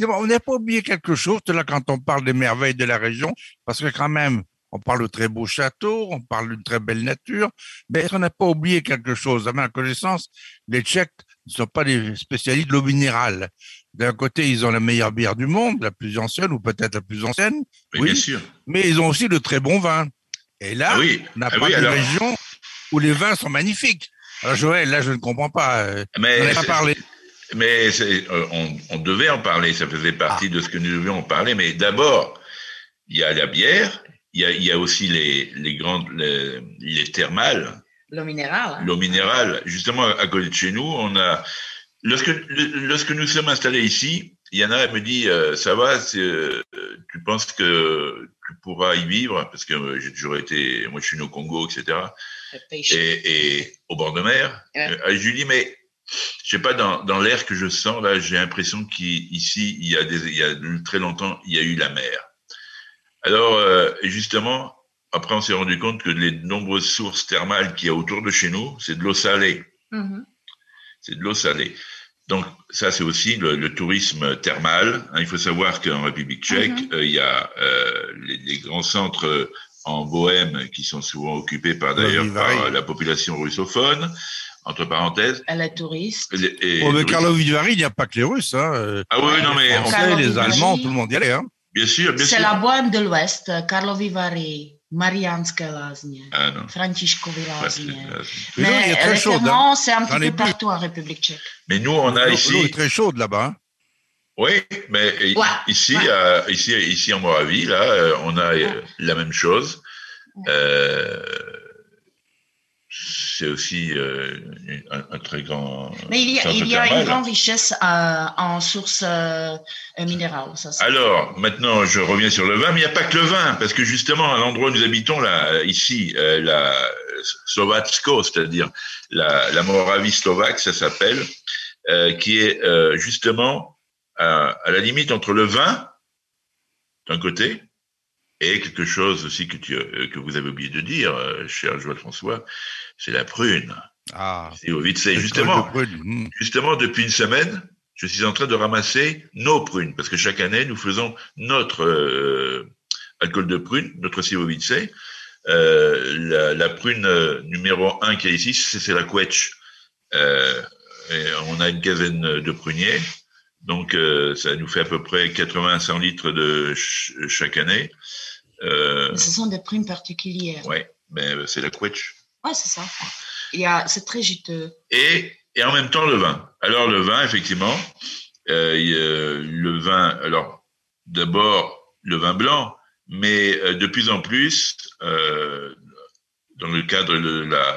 On n'a pas oublié quelque chose là quand on parle des merveilles de la région, parce que quand même, on parle de très beaux châteaux, on parle d'une très belle nature, mais on n'a pas oublié quelque chose? À ma connaissance, les Tchèques ne sont pas des spécialistes de l'eau minérale. D'un côté, ils ont la meilleure bière du monde, la plus ancienne ou peut-être la plus ancienne. Oui, oui, bien sûr. Mais ils ont aussi de très bons vins. Et là, ah oui. on n'a ah pas oui, de alors... région où les vins sont magnifiques. Alors Joël, là, je ne comprends pas. Mais on pas parlé. Mais euh, on, on, devait en parler, ça faisait partie ah. de ce que nous devions en parler. Mais d'abord, il y a la bière, il y a, il y a aussi les, les grandes, les, les thermales, L'eau minérale. L'eau minérale, justement à côté de chez nous, on a. Lorsque, lorsque nous sommes installés ici, Yana elle me dit euh, ça va, euh, tu penses que tu pourras y vivre? Parce que euh, j'ai toujours été, moi je suis né au Congo, etc. Et, et, au bord de mer. Ouais. je lui dis mais je sais pas dans, dans l'air que je sens là, j'ai l'impression qu'ici il y a des, il y a très longtemps il y a eu la mer. Alors justement après on s'est rendu compte que les nombreuses sources thermales qu'il y a autour de chez nous, c'est de l'eau salée. -hmm. C'est de l'eau salée. Donc ça, c'est aussi le, le, tourisme thermal. Hein, il faut savoir qu'en République tchèque, -hmm. euh, il y a euh, les, les, grands centres en Bohème qui sont souvent occupés par d'ailleurs par la population russophone. Entre parenthèses. Elle est touriste. Et, et oh, mais Carlo Vivari, il n'y a pas que les Russes. Hein. Ah oui, non mais on sait, les Allemands, tout le monde y allait. Hein. Bien sûr, bien sûr. C'est la Bohème de l'Ouest, Carlo Vivari. Marianské lázně, ah, no. Františkovy lázně. Mais, il est très chaud. Hein. c'est un petit peu partout en République tchèque. Mais nous, on a ici. L'eau est très chaude là-bas. Hein. Oui, mais ouais, ici, ouais. Euh, ici, ici en Moravie, là, euh, on a ouais. la même chose. Euh, c'est aussi euh, un, un, très grand. Mais il y a, il y a une grande richesse euh, en sources euh, minérales. Ça, Alors, maintenant, je reviens sur le vin, mais il n'y a pas que le vin, parce que justement, à l'endroit où nous habitons, là, ici, euh, la Slovatsko, c'est-à-dire la, la, Moravie slovaque, ça s'appelle, euh, qui est euh, justement à, à, la limite entre le vin, d'un côté, et quelque chose aussi que, tu, que vous avez oublié de dire, cher Joël François, c'est la prune. Ah, c'est au vite justement. Mmh. Justement, depuis une semaine, je suis en train de ramasser nos prunes parce que chaque année, nous faisons notre euh, alcool de prune, notre Sivovice. Euh, la, la, prune euh, numéro un qui est ici, c'est la quetch. Euh, on a une quinzaine de pruniers. Donc, euh, ça nous fait à peu près 80 à 100 litres de ch chaque année. Euh, ce sont des prunes particulières. Oui, mais c'est la quetch. Ouais, c'est ça. C'est très juteux. Et, et en même temps, le vin. Alors, le vin, effectivement, euh, le vin, alors, d'abord, le vin blanc, mais de plus en plus, dans le cadre de la,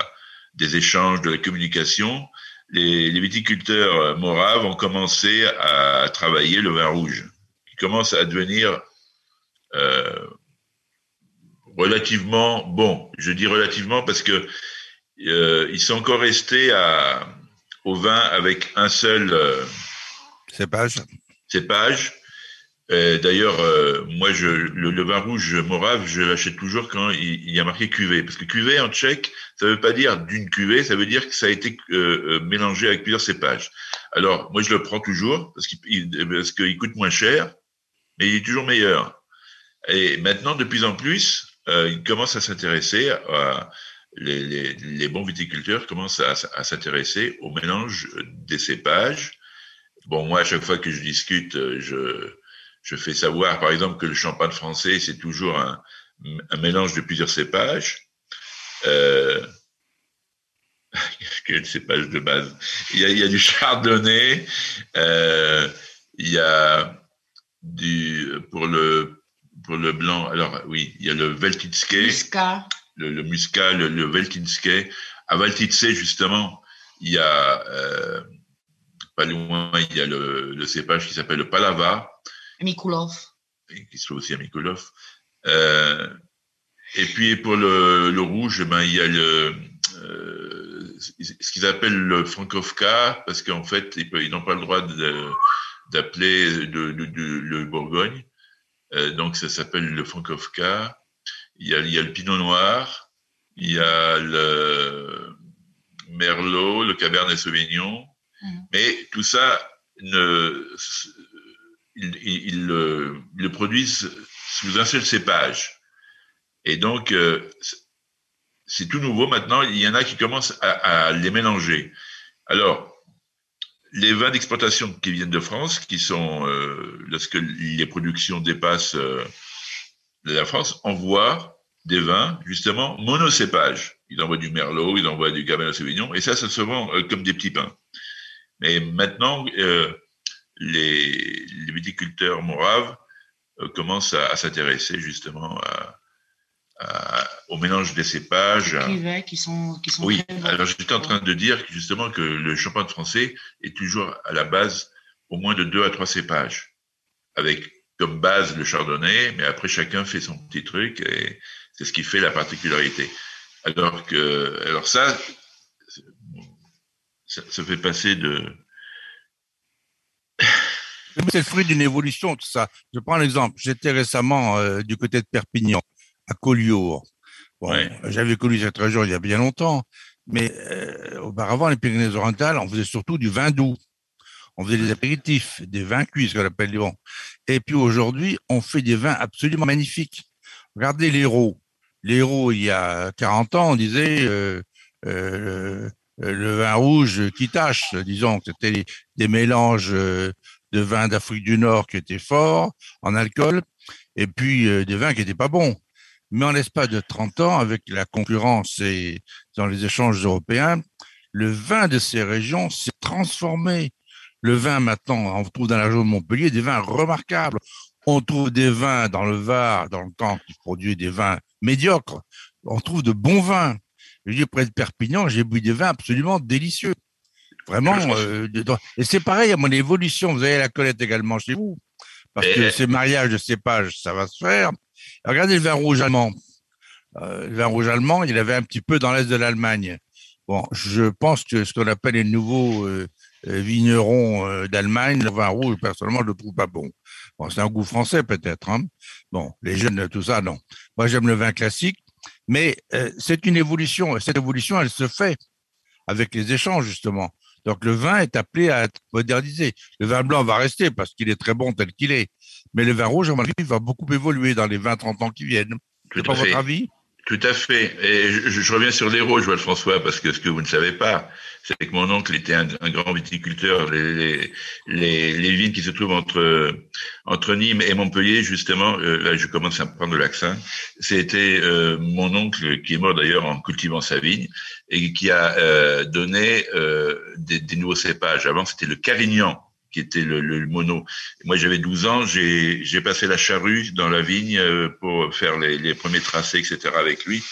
des échanges, de la communication, les, les viticulteurs moraves ont commencé à travailler le vin rouge, qui commence à devenir euh, relativement bon. Je dis relativement parce que euh, ils sont encore restés à, au vin avec un seul euh, cépage. cépage. D'ailleurs, euh, moi, je, le, le, vin rouge morave, je l'achète toujours quand il, il, y a marqué cuvée. Parce que cuvée en tchèque, ça veut pas dire d'une cuvée, ça veut dire que ça a été euh, mélangé avec plusieurs cépages. Alors, moi, je le prends toujours parce qu'il qu'il coûte moins cher, mais il est toujours meilleur. Et maintenant, de plus en plus, euh, ils commencent à s'intéresser à les, les, les, bons viticulteurs commencent à s'intéresser au mélange des cépages. Bon, moi, à chaque fois que je discute, je, je fais savoir, par exemple, que le champagne français, c'est toujours un, un, mélange de plusieurs cépages. Euh, quel cépage de base? Il y, a, il y a du chardonnay, euh, il y a du pour le pour le blanc. Alors oui, il y a le Veltitske. Muscat le, le muscat, le, le. À Valtice, justement, il y a, euh, pas loin, il y a le, le cépage qui s'appelle le Palava. Mikulov. Qui aussi à Mikulov. Euh, et puis pour le, le rouge, ben, il y a le, euh, ce qu'ils appellent le Frankovka, parce qu'en fait, ils, n'ont pas le droit d'appeler le Bourgogne. Euh, donc ça s'appelle le Frankovka. Il y, a, il y a le Pinot Noir, il y a le Merlot, le Cabernet Sauvignon, mmh. mais tout ça, ne, ils, ils, ils, le, ils, le, produisent sous un seul cépage. Et donc, euh, c'est tout nouveau maintenant. Il y en a qui commencent à, à les mélanger. Alors, les vins d'exportation qui viennent de France, qui sont, euh, lorsque les productions dépassent euh, la France envoie des vins, justement, monocépages. Ils envoient du Merlot, ils envoient du Cabernet Sauvignon, et ça, ça se vend euh, comme des petits pains. Mais maintenant, euh, les, les, viticulteurs moraves euh, commencent à, à s'intéresser justement à, à, au mélange des cépages. Cuvées qui sont, qui sont Oui, alors j'étais en train de dire justement que le champagne français est toujours à la base au moins de deux à trois cépages, avec comme base le chardonnay, mais après chacun fait son petit truc et c'est ce qui fait la particularité. Alors que, alors ça, ça, ça fait passer de, C'est le fruit d'une évolution, tout ça. Je prends l'exemple. J'étais récemment euh, du côté de Perpignan, à Collioure. Bon, Ouais. J'avais connu cette région il y a bien longtemps, mais euh, auparavant, les Pyrénées-Orientales, on faisait surtout du vin doux. On faisait des apéritifs, des vins cuits, ce qu'on appelle les bons. Et puis aujourd'hui, on fait des vins absolument magnifiques. Regardez l'héros. L'héros, il y a 40 ans, on disait euh, le vin rouge qui tâche, disons que c'était des- mélanges euh, de vins d'Afrique du Nord qui étaient forts en alcool, et puis euh, des vins qui n'étaient pas bons. Mais en l'espace de 30 ans, avec la concurrence et dans les échanges européens, le vin de ces régions s'est transformé. Le vin, maintenant, on trouve dans la région de Montpellier des vins remarquables. On trouve des vins dans le Var, dans le temps, qui produit des vins médiocres. On trouve de bons vins. Je dis, près de Perpignan, j'ai bu des vins absolument délicieux. Vraiment. euh, et c'est pareil à mon évolution. Vous allez la connaître également chez vous. Parce que ces mariages de cépages, ça va se faire. Regardez le vin rouge allemand. Euh, le vin rouge allemand, il avait un petit peu dans l'est de l'Allemagne. Bon, je pense que ce qu'on appelle les nouveaux euh, euh, vignerons d'Allemagne, le vin rouge, personnellement, je le trouve pas bon. Bon, c'est un goût français peut-être. Hein. Bon, les jeunes, tout ça, non. Moi, j'aime le vin classique, mais euh, c'est une évolution. et Cette évolution, elle se fait avec les échanges justement. Donc le vin est appelé à être modernisé. Le vin blanc va rester parce qu'il est très bon tel qu'il est. Mais le vin rouge, à mon avis, va beaucoup évoluer dans les 20-30 ans qui viennent. C'est pas fait. votre avis? Tout à fait. Et je, je reviens sur l'héros, Joël François, parce que ce que vous ne savez pas, c'est que mon oncle était un, un grand viticulteur. Les, les, les, les vignes qui se trouvent entre, entre Nîmes et Montpellier, justement, euh, là je commence à prendre l'accent, c'était euh, mon oncle qui est mort d'ailleurs en cultivant sa vigne et qui a euh, donné euh, des, des nouveaux cépages. Avant, c'était le Carignan qui était le, le mono. Moi, j'avais 12 ans, j'ai passé la charrue dans la vigne euh, pour faire les, les premiers tracés, etc. avec lui,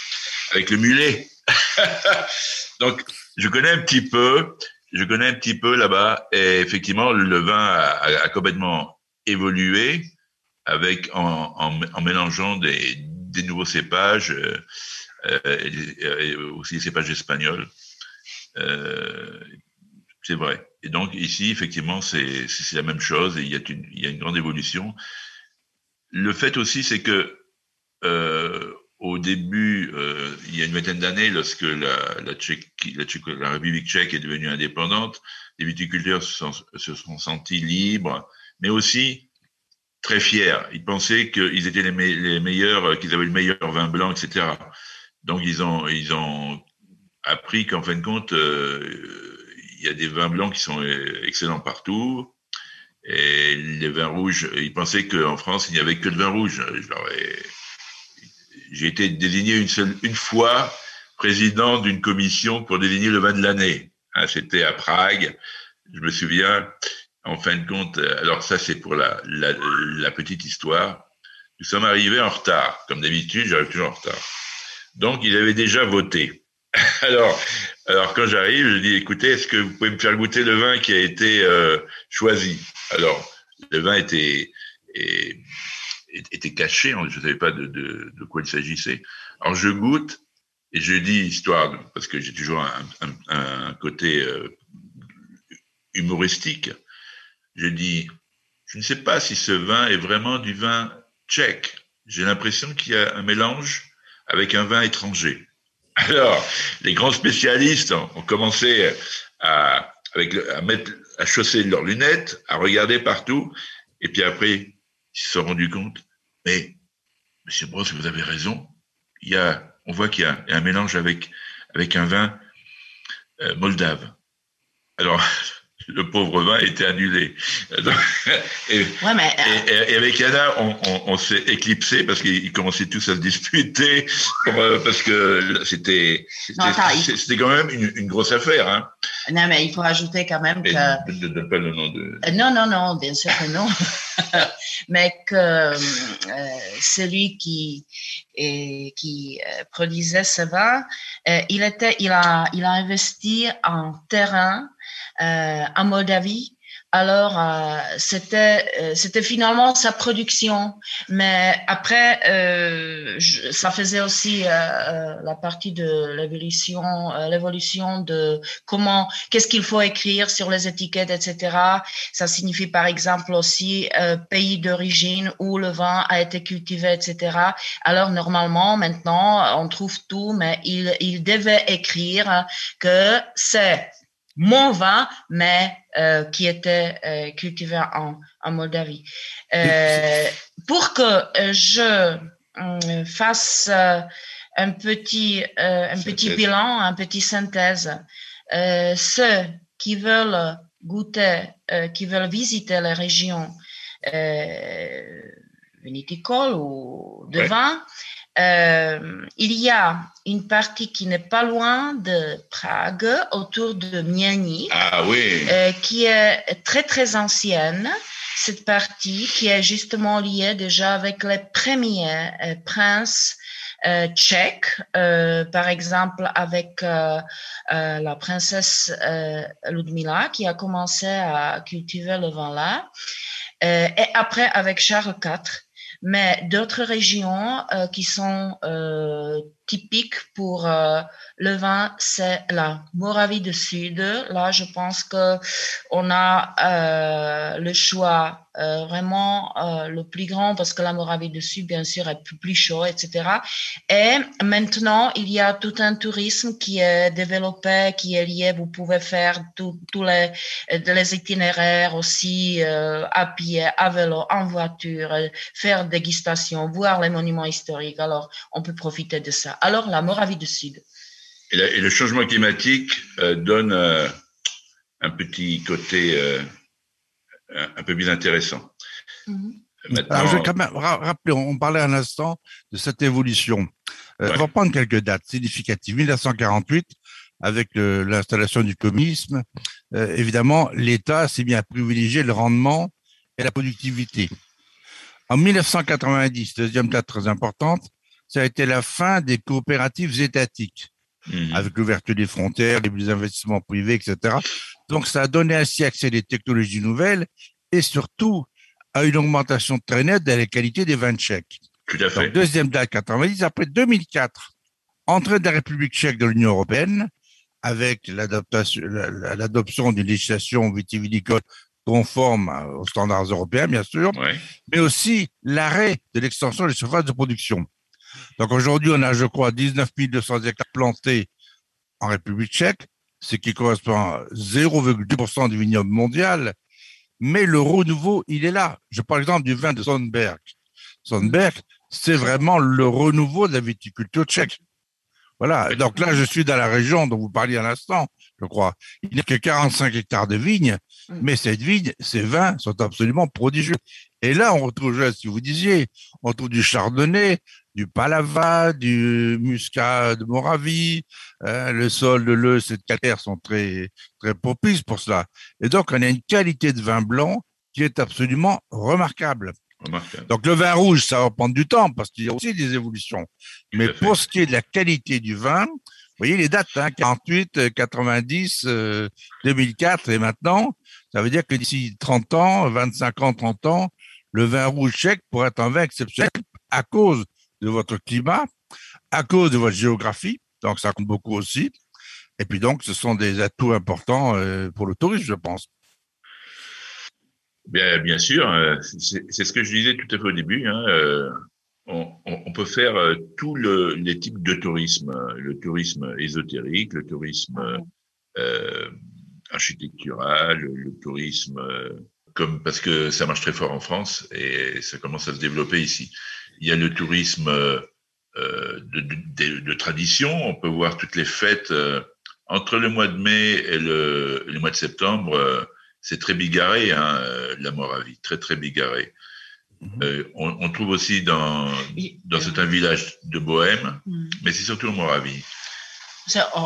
avec le mulet. Donc, je connais un petit peu, je connais un petit peu là-bas, et effectivement, le vin a, a- complètement évolué avec en, en, mélangeant des, des nouveaux cépages, euh, euh, et aussi des cépages espagnols. Euh, c'est vrai. Et donc ici, effectivement, c'est la même chose et il y a une, il y a une grande évolution. Le fait aussi, c'est que euh, au début, euh, il y a une vingtaine d'années, lorsque la, la, la, la République tchèque est devenue indépendante, les viticulteurs se sont, se sont sentis libres, mais aussi très fiers. Ils pensaient qu'ils étaient les, les meilleurs, qu'ils avaient le meilleur vin blanc, etc. Donc ils ont, ils ont appris qu'en fin de compte, euh, il y a des vins blancs qui sont euh, excellents partout. Et les vins rouges, ils pensaient qu'en France, il n'y avait que de vin rouge. J'ai été désigné une seule, une fois président d'une commission pour désigner le vin de l'année. Hein, C'était à Prague. Je me souviens, en fin de compte, euh, alors ça c'est pour la, la, la petite histoire. Nous sommes arrivés en retard. Comme d'habitude, j'arrive toujours en retard. Donc, il avait déjà voté. Alors, alors quand j'arrive, je dis, écoutez, est-ce que vous pouvez me faire goûter le vin qui a été euh, choisi? Alors, le vin était, était caché, je ne savais pas de, de, de quoi il s'agissait. Alors, je goûte et je dis, histoire, parce que j'ai toujours un, un, un côté euh, humoristique, je dis, je ne sais pas si ce vin est vraiment du vin tchèque. J'ai l'impression qu'il y a un mélange avec un vin étranger. Alors, les grands spécialistes ont commencé à, avec à mettre, à chausser leurs lunettes, à regarder partout, et puis après, ils se sont rendus compte, mais, Monsieur Brosse, vous avez raison, il y a, on voit qu'il y a un mélange avec, avec un vin euh, moldave. Alors, le pauvre vin était annulé. Et, Ouais, mais et, avec Yana, on, on, on s'est éclipsé parce qu'ils commençaient tous à se disputer pour, euh, parce que c'était c'était quand même une, une grosse affaire. Hein. non, mais il faut ajouter quand même Et que je ne donne pas le nom de. Euh, Non, non, non, bien sûr que non. mais que euh, celui qui, qui produisait ce vin, il, était, il, a, il a investi en terrain en Moldavie alors, euh, c'était euh, c'était finalement sa production, mais après, euh, ça faisait aussi la partie de l'évolution, l'évolution de comment, qu'est-ce qu'il faut écrire sur les étiquettes, etc. Ça signifie par exemple aussi pays d'origine où le vin a été cultivé, etc. Alors normalement, maintenant, on trouve tout, mais il il devait écrire que c'est mon vin, mais euh, qui était euh, cultivé en, en Moldavie. Euh, pour que je fasse un petit, un petit bilan, un petit synthèse, ceux qui veulent goûter, qui veulent visiter les régions vinicoles ou de vin, euh, il y a une partie qui n'est pas loin de Prague, autour de Miani, ah, oui. euh, qui est très très ancienne. Cette partie qui est justement liée déjà avec les premiers euh, princes euh, tchèques, euh, par exemple avec euh, la princesse Ludmila qui a commencé à cultiver le vin là, et après avec Charles IV mais d'autres régions euh, qui sont euh, typiques pour euh, le vin, c'est la Moravie du Sud. Là, je pense que on a le choix vraiment le plus grand parce que la Moravie du Sud, bien sûr, est plus, plus chaud, etc. Et maintenant, il y a tout un tourisme qui est développé, qui est lié. Vous pouvez faire tous les, les itinéraires aussi à pied, à vélo, en voiture, faire dégustation, voir les monuments historiques. Alors, on peut profiter de ça. Alors, la Moravie du Sud. Et, le changement climatique euh, donne euh, un petit côté euh, un, peu plus intéressant. Mhm. Alors, je vais quand même rappeler, on parlait un instant de cette évolution. On va prendre quelques dates significatives. 1948, avec l'installation du communisme, évidemment, l'État s'est bien privilégié le rendement et la productivité. En 1990, deuxième date très importante, ça a été la fin des coopératives étatiques, mmh. avec l'ouverture des frontières, les investissements privés, etc. Donc, ça a donné ainsi accès à des technologies nouvelles et surtout à une augmentation très nette de la qualité des vins tchèques. Tout à fait. deuxième date 90, après 2004, entrée de la République tchèque de l'Union européenne, avec l'adoption d'une législation vitivinicole conforme aux standards européens, bien sûr, mais aussi l'arrêt de l'extension des surfaces de production. Donc aujourd'hui, on a, je crois, 19 200 hectares plantés en République tchèque, ce qui correspond à 0,2% du vignoble mondial. Mais le renouveau, il est là. Je prends l'exemple du vin de Sonnenberg. Sonnenberg, c'est vraiment le renouveau de la viticulture tchèque. Voilà. Donc là, je suis dans la région dont vous parliez à l'instant, je crois. Il n'y a que 45 hectares de vignes, mm. mais cette vigne, ces vins sont absolument prodigieux. Et là, on retrouve, si vous disiez, on retrouve du chardonnay, du palava, du muscat de Moravie. Hein, le sol de l'Eus et de Calcaire sont très, très propices pour cela. Et donc, on a une qualité de vin blanc qui est absolument remarquable. Donc le vin rouge, ça va prendre du temps parce qu'il y a aussi des évolutions. Mais pour ce qui est de la qualité du vin, vous voyez les dates, hein, 48, 90, 2004 et maintenant, ça veut dire que d'ici 30 ans, 25 ans, 30 ans, le vin rouge tchèque pourrait être un vin exceptionnel à cause de votre climat, à cause de votre géographie, donc ça compte beaucoup aussi. Et puis donc, ce sont des atouts importants euh, pour le tourisme, je pense. Bien, bien sûr, euh, c'est ce que je disais tout à fait au début. Hein, euh, on, peut faire tous le, les types de tourisme, le tourisme ésotérique, le tourisme architectural, le tourisme comme parce que ça marche très fort en France et ça commence à se développer ici. Il y a le tourisme euh, de, de, de, tradition. On peut voir toutes les fêtes entre le mois de mai et le, le mois de septembre c'est très bigarré, hein, euh, la Moravie, très très bigarré. Mhm. Euh, on, on, trouve aussi dans, dans certains villages de Bohème, mhm. mais c'est surtout en Moravie.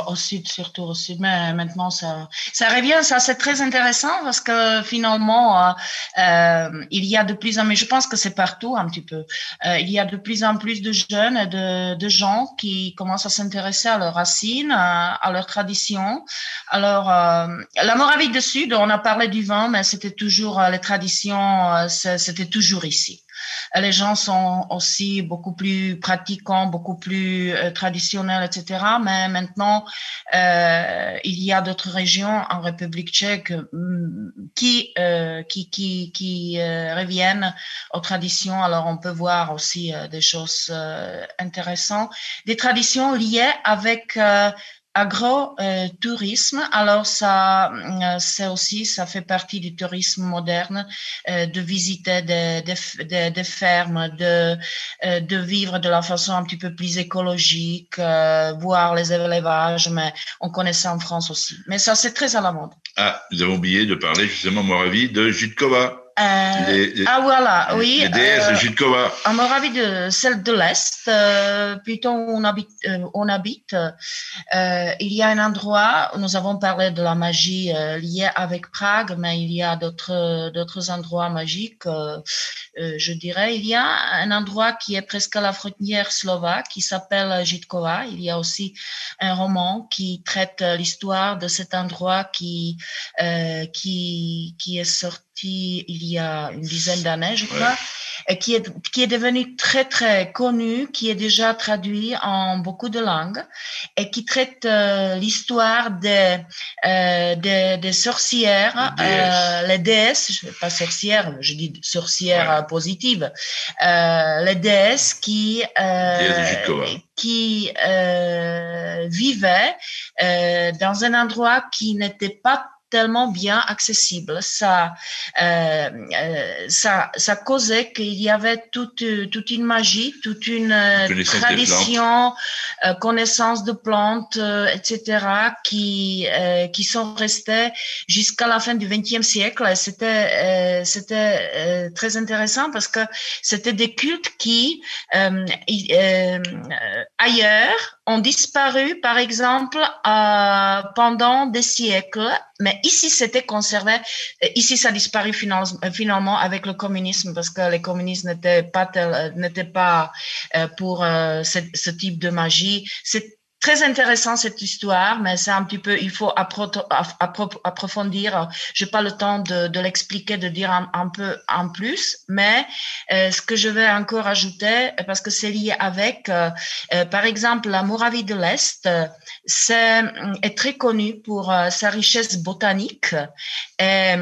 Au, sud, surtout au sud, mais maintenant ça, ça revient. Ça, c'est très intéressant parce que finalement, euh, euh, il y a de plus en plus, je pense que c'est partout un petit peu, euh, il y a de plus en plus de jeunes et de, de gens qui commencent à s'intéresser à leurs racines, à, à leurs traditions. Alors, euh, la Moravie du Sud, on a parlé du vin, mais c'était toujours les traditions, c'était toujours ici. Les gens sont aussi beaucoup plus pratiquants, beaucoup plus euh, traditionnels, etc. Mais maintenant, euh, il y a d'autres régions en République tchèque mm, qui euh, qui qui, qui euh, reviennent aux traditions. Alors, on peut voir aussi euh, des choses intéressantes, des traditions liées avec agro-tourisme. Alors ça, euh, c'est aussi, ça fait partie du tourisme moderne, euh, de visiter des, des, des, fermes, de, euh, de vivre de la façon un petit peu plus écologique, voir les élevages, mais on connaît ça en France aussi. Mais ça, c'est très à la mode. Ah, nous avons oublié de parler justement, Moravie, de Jutkova. Euh, ah voilà, oui. Les déesses de. En Moravie, de celle de l'Est, euh, plutôt on habite, euh, on habite euh, il y a un endroit, nous avons parlé de la magie euh, liée avec Prague, mais il y a d'autres d'autres endroits magiques, je dirais. Il y a un endroit qui est presque à la frontière slovaque, qui s'appelle Jitkova. Il y a aussi un roman qui traite l'histoire de cet endroit qui qui qui est sorti il y a une dizaine d'années, je crois, et qui est, qui est devenu très, très connu, qui est déjà traduit en beaucoup de langues et qui traite euh, l'histoire des, euh, des, des, sorcières, euh, les déesses, pas sorcières, je dis sorcières positives, euh, les déesses qui, euh, qui vivaient dans un endroit qui n'était pas tellement bien accessible. Ça, euh, euh, ça, ça causait qu'il y avait toute, toute une magie, toute une euh, tradition, euh, connaissance de plantes, euh, etc., qui, qui sont restées jusqu'à la fin du XXe siècle. C'était, c'était très intéressant parce que c'était des cultes qui, ailleurs, ont disparu, par exemple, euh, pendant des siècles, mais ici c'était conservé. Ici, ça disparu finalement avec le communisme parce que les communistes n'étaient pas n'étaient pas euh, pour euh, ce, type de magie. Très intéressant cette histoire, mais c'est un petit peu, il faut approfondir. Je n'ai pas le temps de, l'expliquer, de dire un, peu en plus, mais euh, ce que je vais encore ajouter, parce que c'est lié avec, euh, euh, par exemple, la Moravie de l'Est, c'est est très connue pour sa richesse botanique. Et,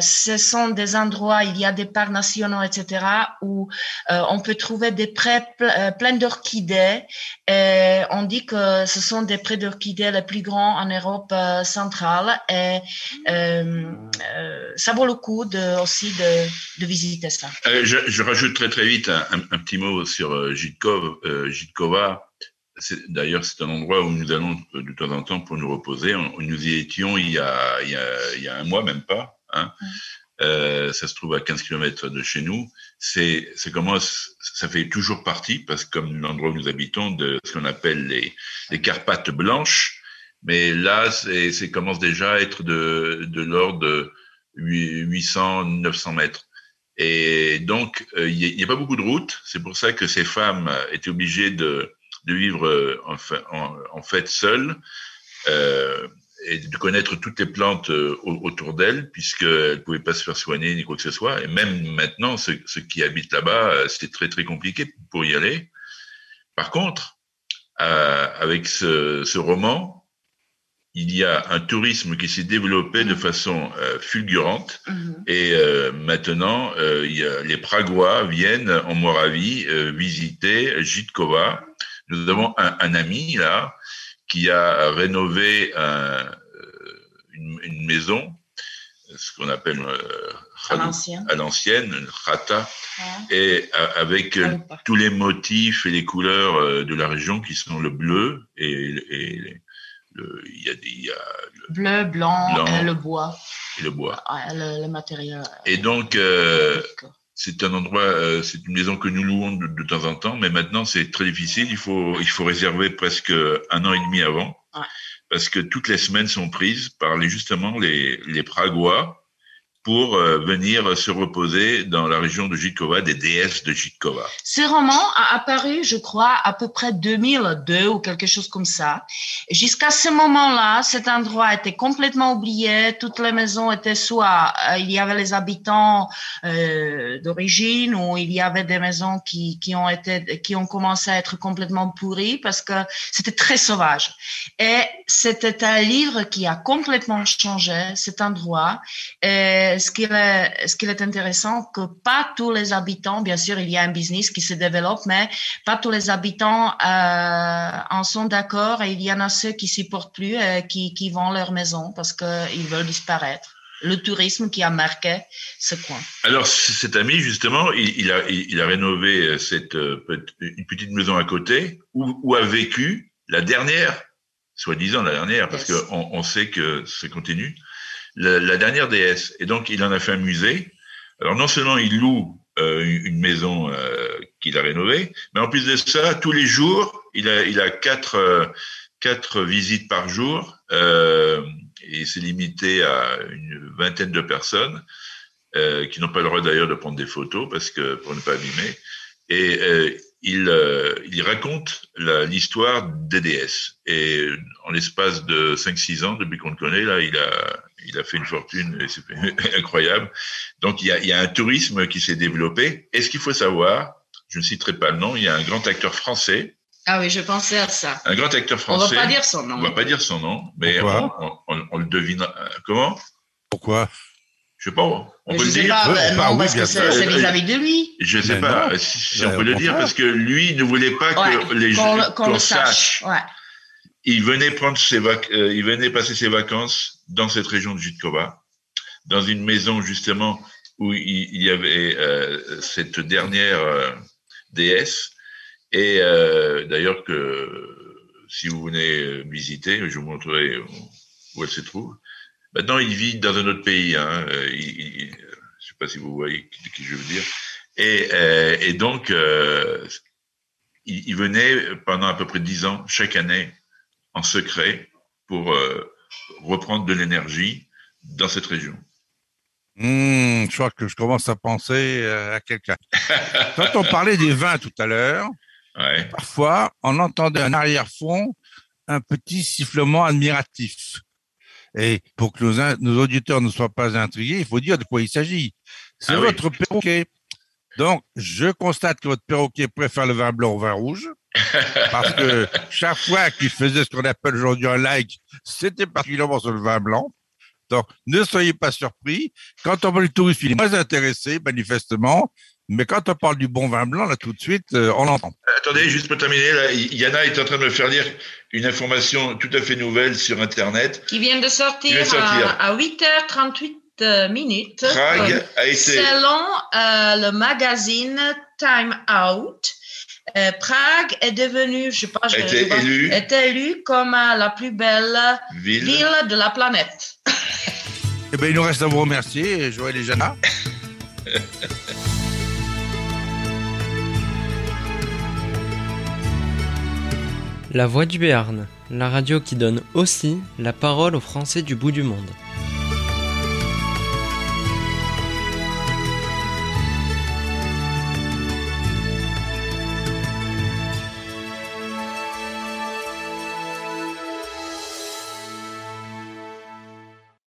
ce sont des endroits, il y a des parcs nationaux, etc., où on peut trouver des prés pleins d'orchidées. Et on dit que ce sont des prés d'orchidées les plus grands en Europe euh, centrale et euh, euh, ça vaut le coup de, aussi de, de visiter ça. Je, je, rajoute très très vite un, un petit mot sur Jitkov, Jitkova. D'ailleurs, c'est un endroit où nous allons de temps en temps pour nous reposer. Nous y étions il y a, il y a, il y a un mois, même pas. Hein. Euh, ça se trouve à 15 km de chez nous. C'est, c'est comment ça fait toujours partie, parce que comme l'endroit où nous habitons, de ce qu'on appelle les, les Carpates blanches. Mais là, c'est, c'est commence déjà à être de, de l'ordre de 800, 900 mètres. Et donc, euh, il n'y a, a, pas beaucoup de routes. C'est pour ça que ces femmes étaient obligées de, de vivre euh, en, en, en fait seules. Euh, et de connaître toutes les plantes euh, autour d'elle, puisqu'elle ne pouvaient pas se faire soigner ni quoi que ce soit. Et même maintenant, ceux, qui habitent là-bas, euh, c'est très très compliqué pour y aller. Par contre, euh, avec ce, ce, roman, il y a un tourisme qui s'est développé de façon euh, fulgurante. Mm-hmm. Et euh, maintenant, euh, il y a, les Pragois viennent en Moravie visiter Jitkova. Nous avons un, un ami là qui a rénové un, une, une, maison, ce qu'on appelle euh, à l'ancienne, rata, et avec euh, tous les motifs et les couleurs euh, de la région qui sont le bleu et, et le, il y a, il y a le bleu, blanc, blanc, et le bois. Et le bois. Ah, le, le matériel. Et donc, euh, c'est un endroit, euh, c'est une maison que nous louons de, de temps en temps, mais maintenant c'est très difficile. Il faut, il faut réserver presque un an et demi avant, parce que toutes les semaines sont prises par les, justement les, les Pragois pour euh, venir se reposer dans la région de Jitkova, des déesses de Jitkova. Ce roman a apparu, je crois, à peu près 2002 ou quelque chose comme ça. Jusqu'à ce moment-là, cet endroit était complètement oublié. Toutes les maisons étaient soit euh, il y avait les habitants euh, d'origine ou il y avait des maisons qui, qui ont été qui ont commencé à être complètement pourries parce que c'était très sauvage. Et c'était un livre qui a complètement changé cet endroit. Ce qui est, ce qui est intéressant, que pas tous les habitants, bien sûr, il y a un business qui se développe, mais pas tous les habitants euh, en sont d'accord et il y en a ceux qui supportent plus et qui, qui vendent leur maison parce qu'ils veulent disparaître. Le tourisme qui a marqué ce coin. Alors cet ami justement, il, il a, il il a rénové cette euh, une petite maison à côté où, où a vécu la dernière, soi-disant la dernière, parce Yes. que on, on sait que ça continue, la, la dernière déesse. Et donc il en a fait un musée. Alors non seulement il loue euh, une maison euh, qu'il a rénovée, mais en plus de ça, tous les jours, il a, il a quatre, euh, quatre visites par jour. Euh, et c'est limité à une vingtaine de personnes euh, qui n'ont pas le droit d'ailleurs de prendre des photos parce que pour ne pas abîmer. Et il, euh, il raconte l'histoire des déesses. Et en l'espace de 5-6 ans, depuis qu'on le connaît, là, il a, il a fait une fortune et c'est incroyable. Donc il y, a, il y a un tourisme qui s'est développé. Et ce qu'il faut savoir, je ne citerai pas le nom, il y a un grand acteur français, Ah oui, je pensais à ça. un grand acteur On va français. pas dire son nom. On va pas dire son nom, mais on, Pourquoi? on, on- on le devine. Comment? Pourquoi? Je sais pas. On peut le dire. pas, ben non, oui, parce que c'est sûr. c'est vis-à-vis de lui. Je sais Mais pas non. si, si on peut le dire parce que lui ne voulait pas que les gens le- qu'on le sache. Ouais. Il venait prendre ses vac- euh, il venait passer ses vacances dans cette région de Jitkova, dans une maison justement où il, il y avait euh, cette dernière euh, déesse. Et euh, d'ailleurs que si vous venez visiter, je vous montrerai où elle se trouve. Maintenant, il vit dans un autre pays. Hein. Euh, il- il- je sais pas si vous voyez qui, qui je veux dire. Et, euh, et donc, euh, il, il venait pendant à peu près dix ans, chaque année, en secret, pour euh, reprendre de l'énergie dans cette région. Hmm, Je crois que je commence à penser euh, à quelqu'un. Quand on parlait des vins tout à l'heure, Ouais. parfois on entendait un arrière-fond, un petit sifflement admiratif. Et pour que nos, auditeurs ne soient pas intrigués, il faut dire de quoi il s'agit. C'est Ah oui. votre perroquet. Donc, je constate que votre perroquet préfère le vin blanc au vin rouge, parce que chaque fois qu'il faisait ce qu'on appelle aujourd'hui un like, c'était particulièrement sur le vin blanc. Donc, ne soyez pas surpris. Quand on parle du tourisme, il est moins intéressé, manifestement. Mais quand on parle du bon vin blanc, là, tout de suite, euh, on l'entend. Attendez, juste pour terminer, là, Yana est en train de me faire lire une information tout à fait nouvelle sur Internet. Qui vient de sortir, Qui vient de sortir. à, à 8h38 euh, minutes. Prague Euh, a été, Selon euh, le magazine Time Out, euh, Prague est devenue, je sais pas, je, je vois- élue est élue comme euh, la plus belle ville. ville de la planète. Eh bien, il nous reste à vous remercier, Joël et Jana. La Voix du Béarn, la radio qui donne aussi la parole aux Français du bout du monde.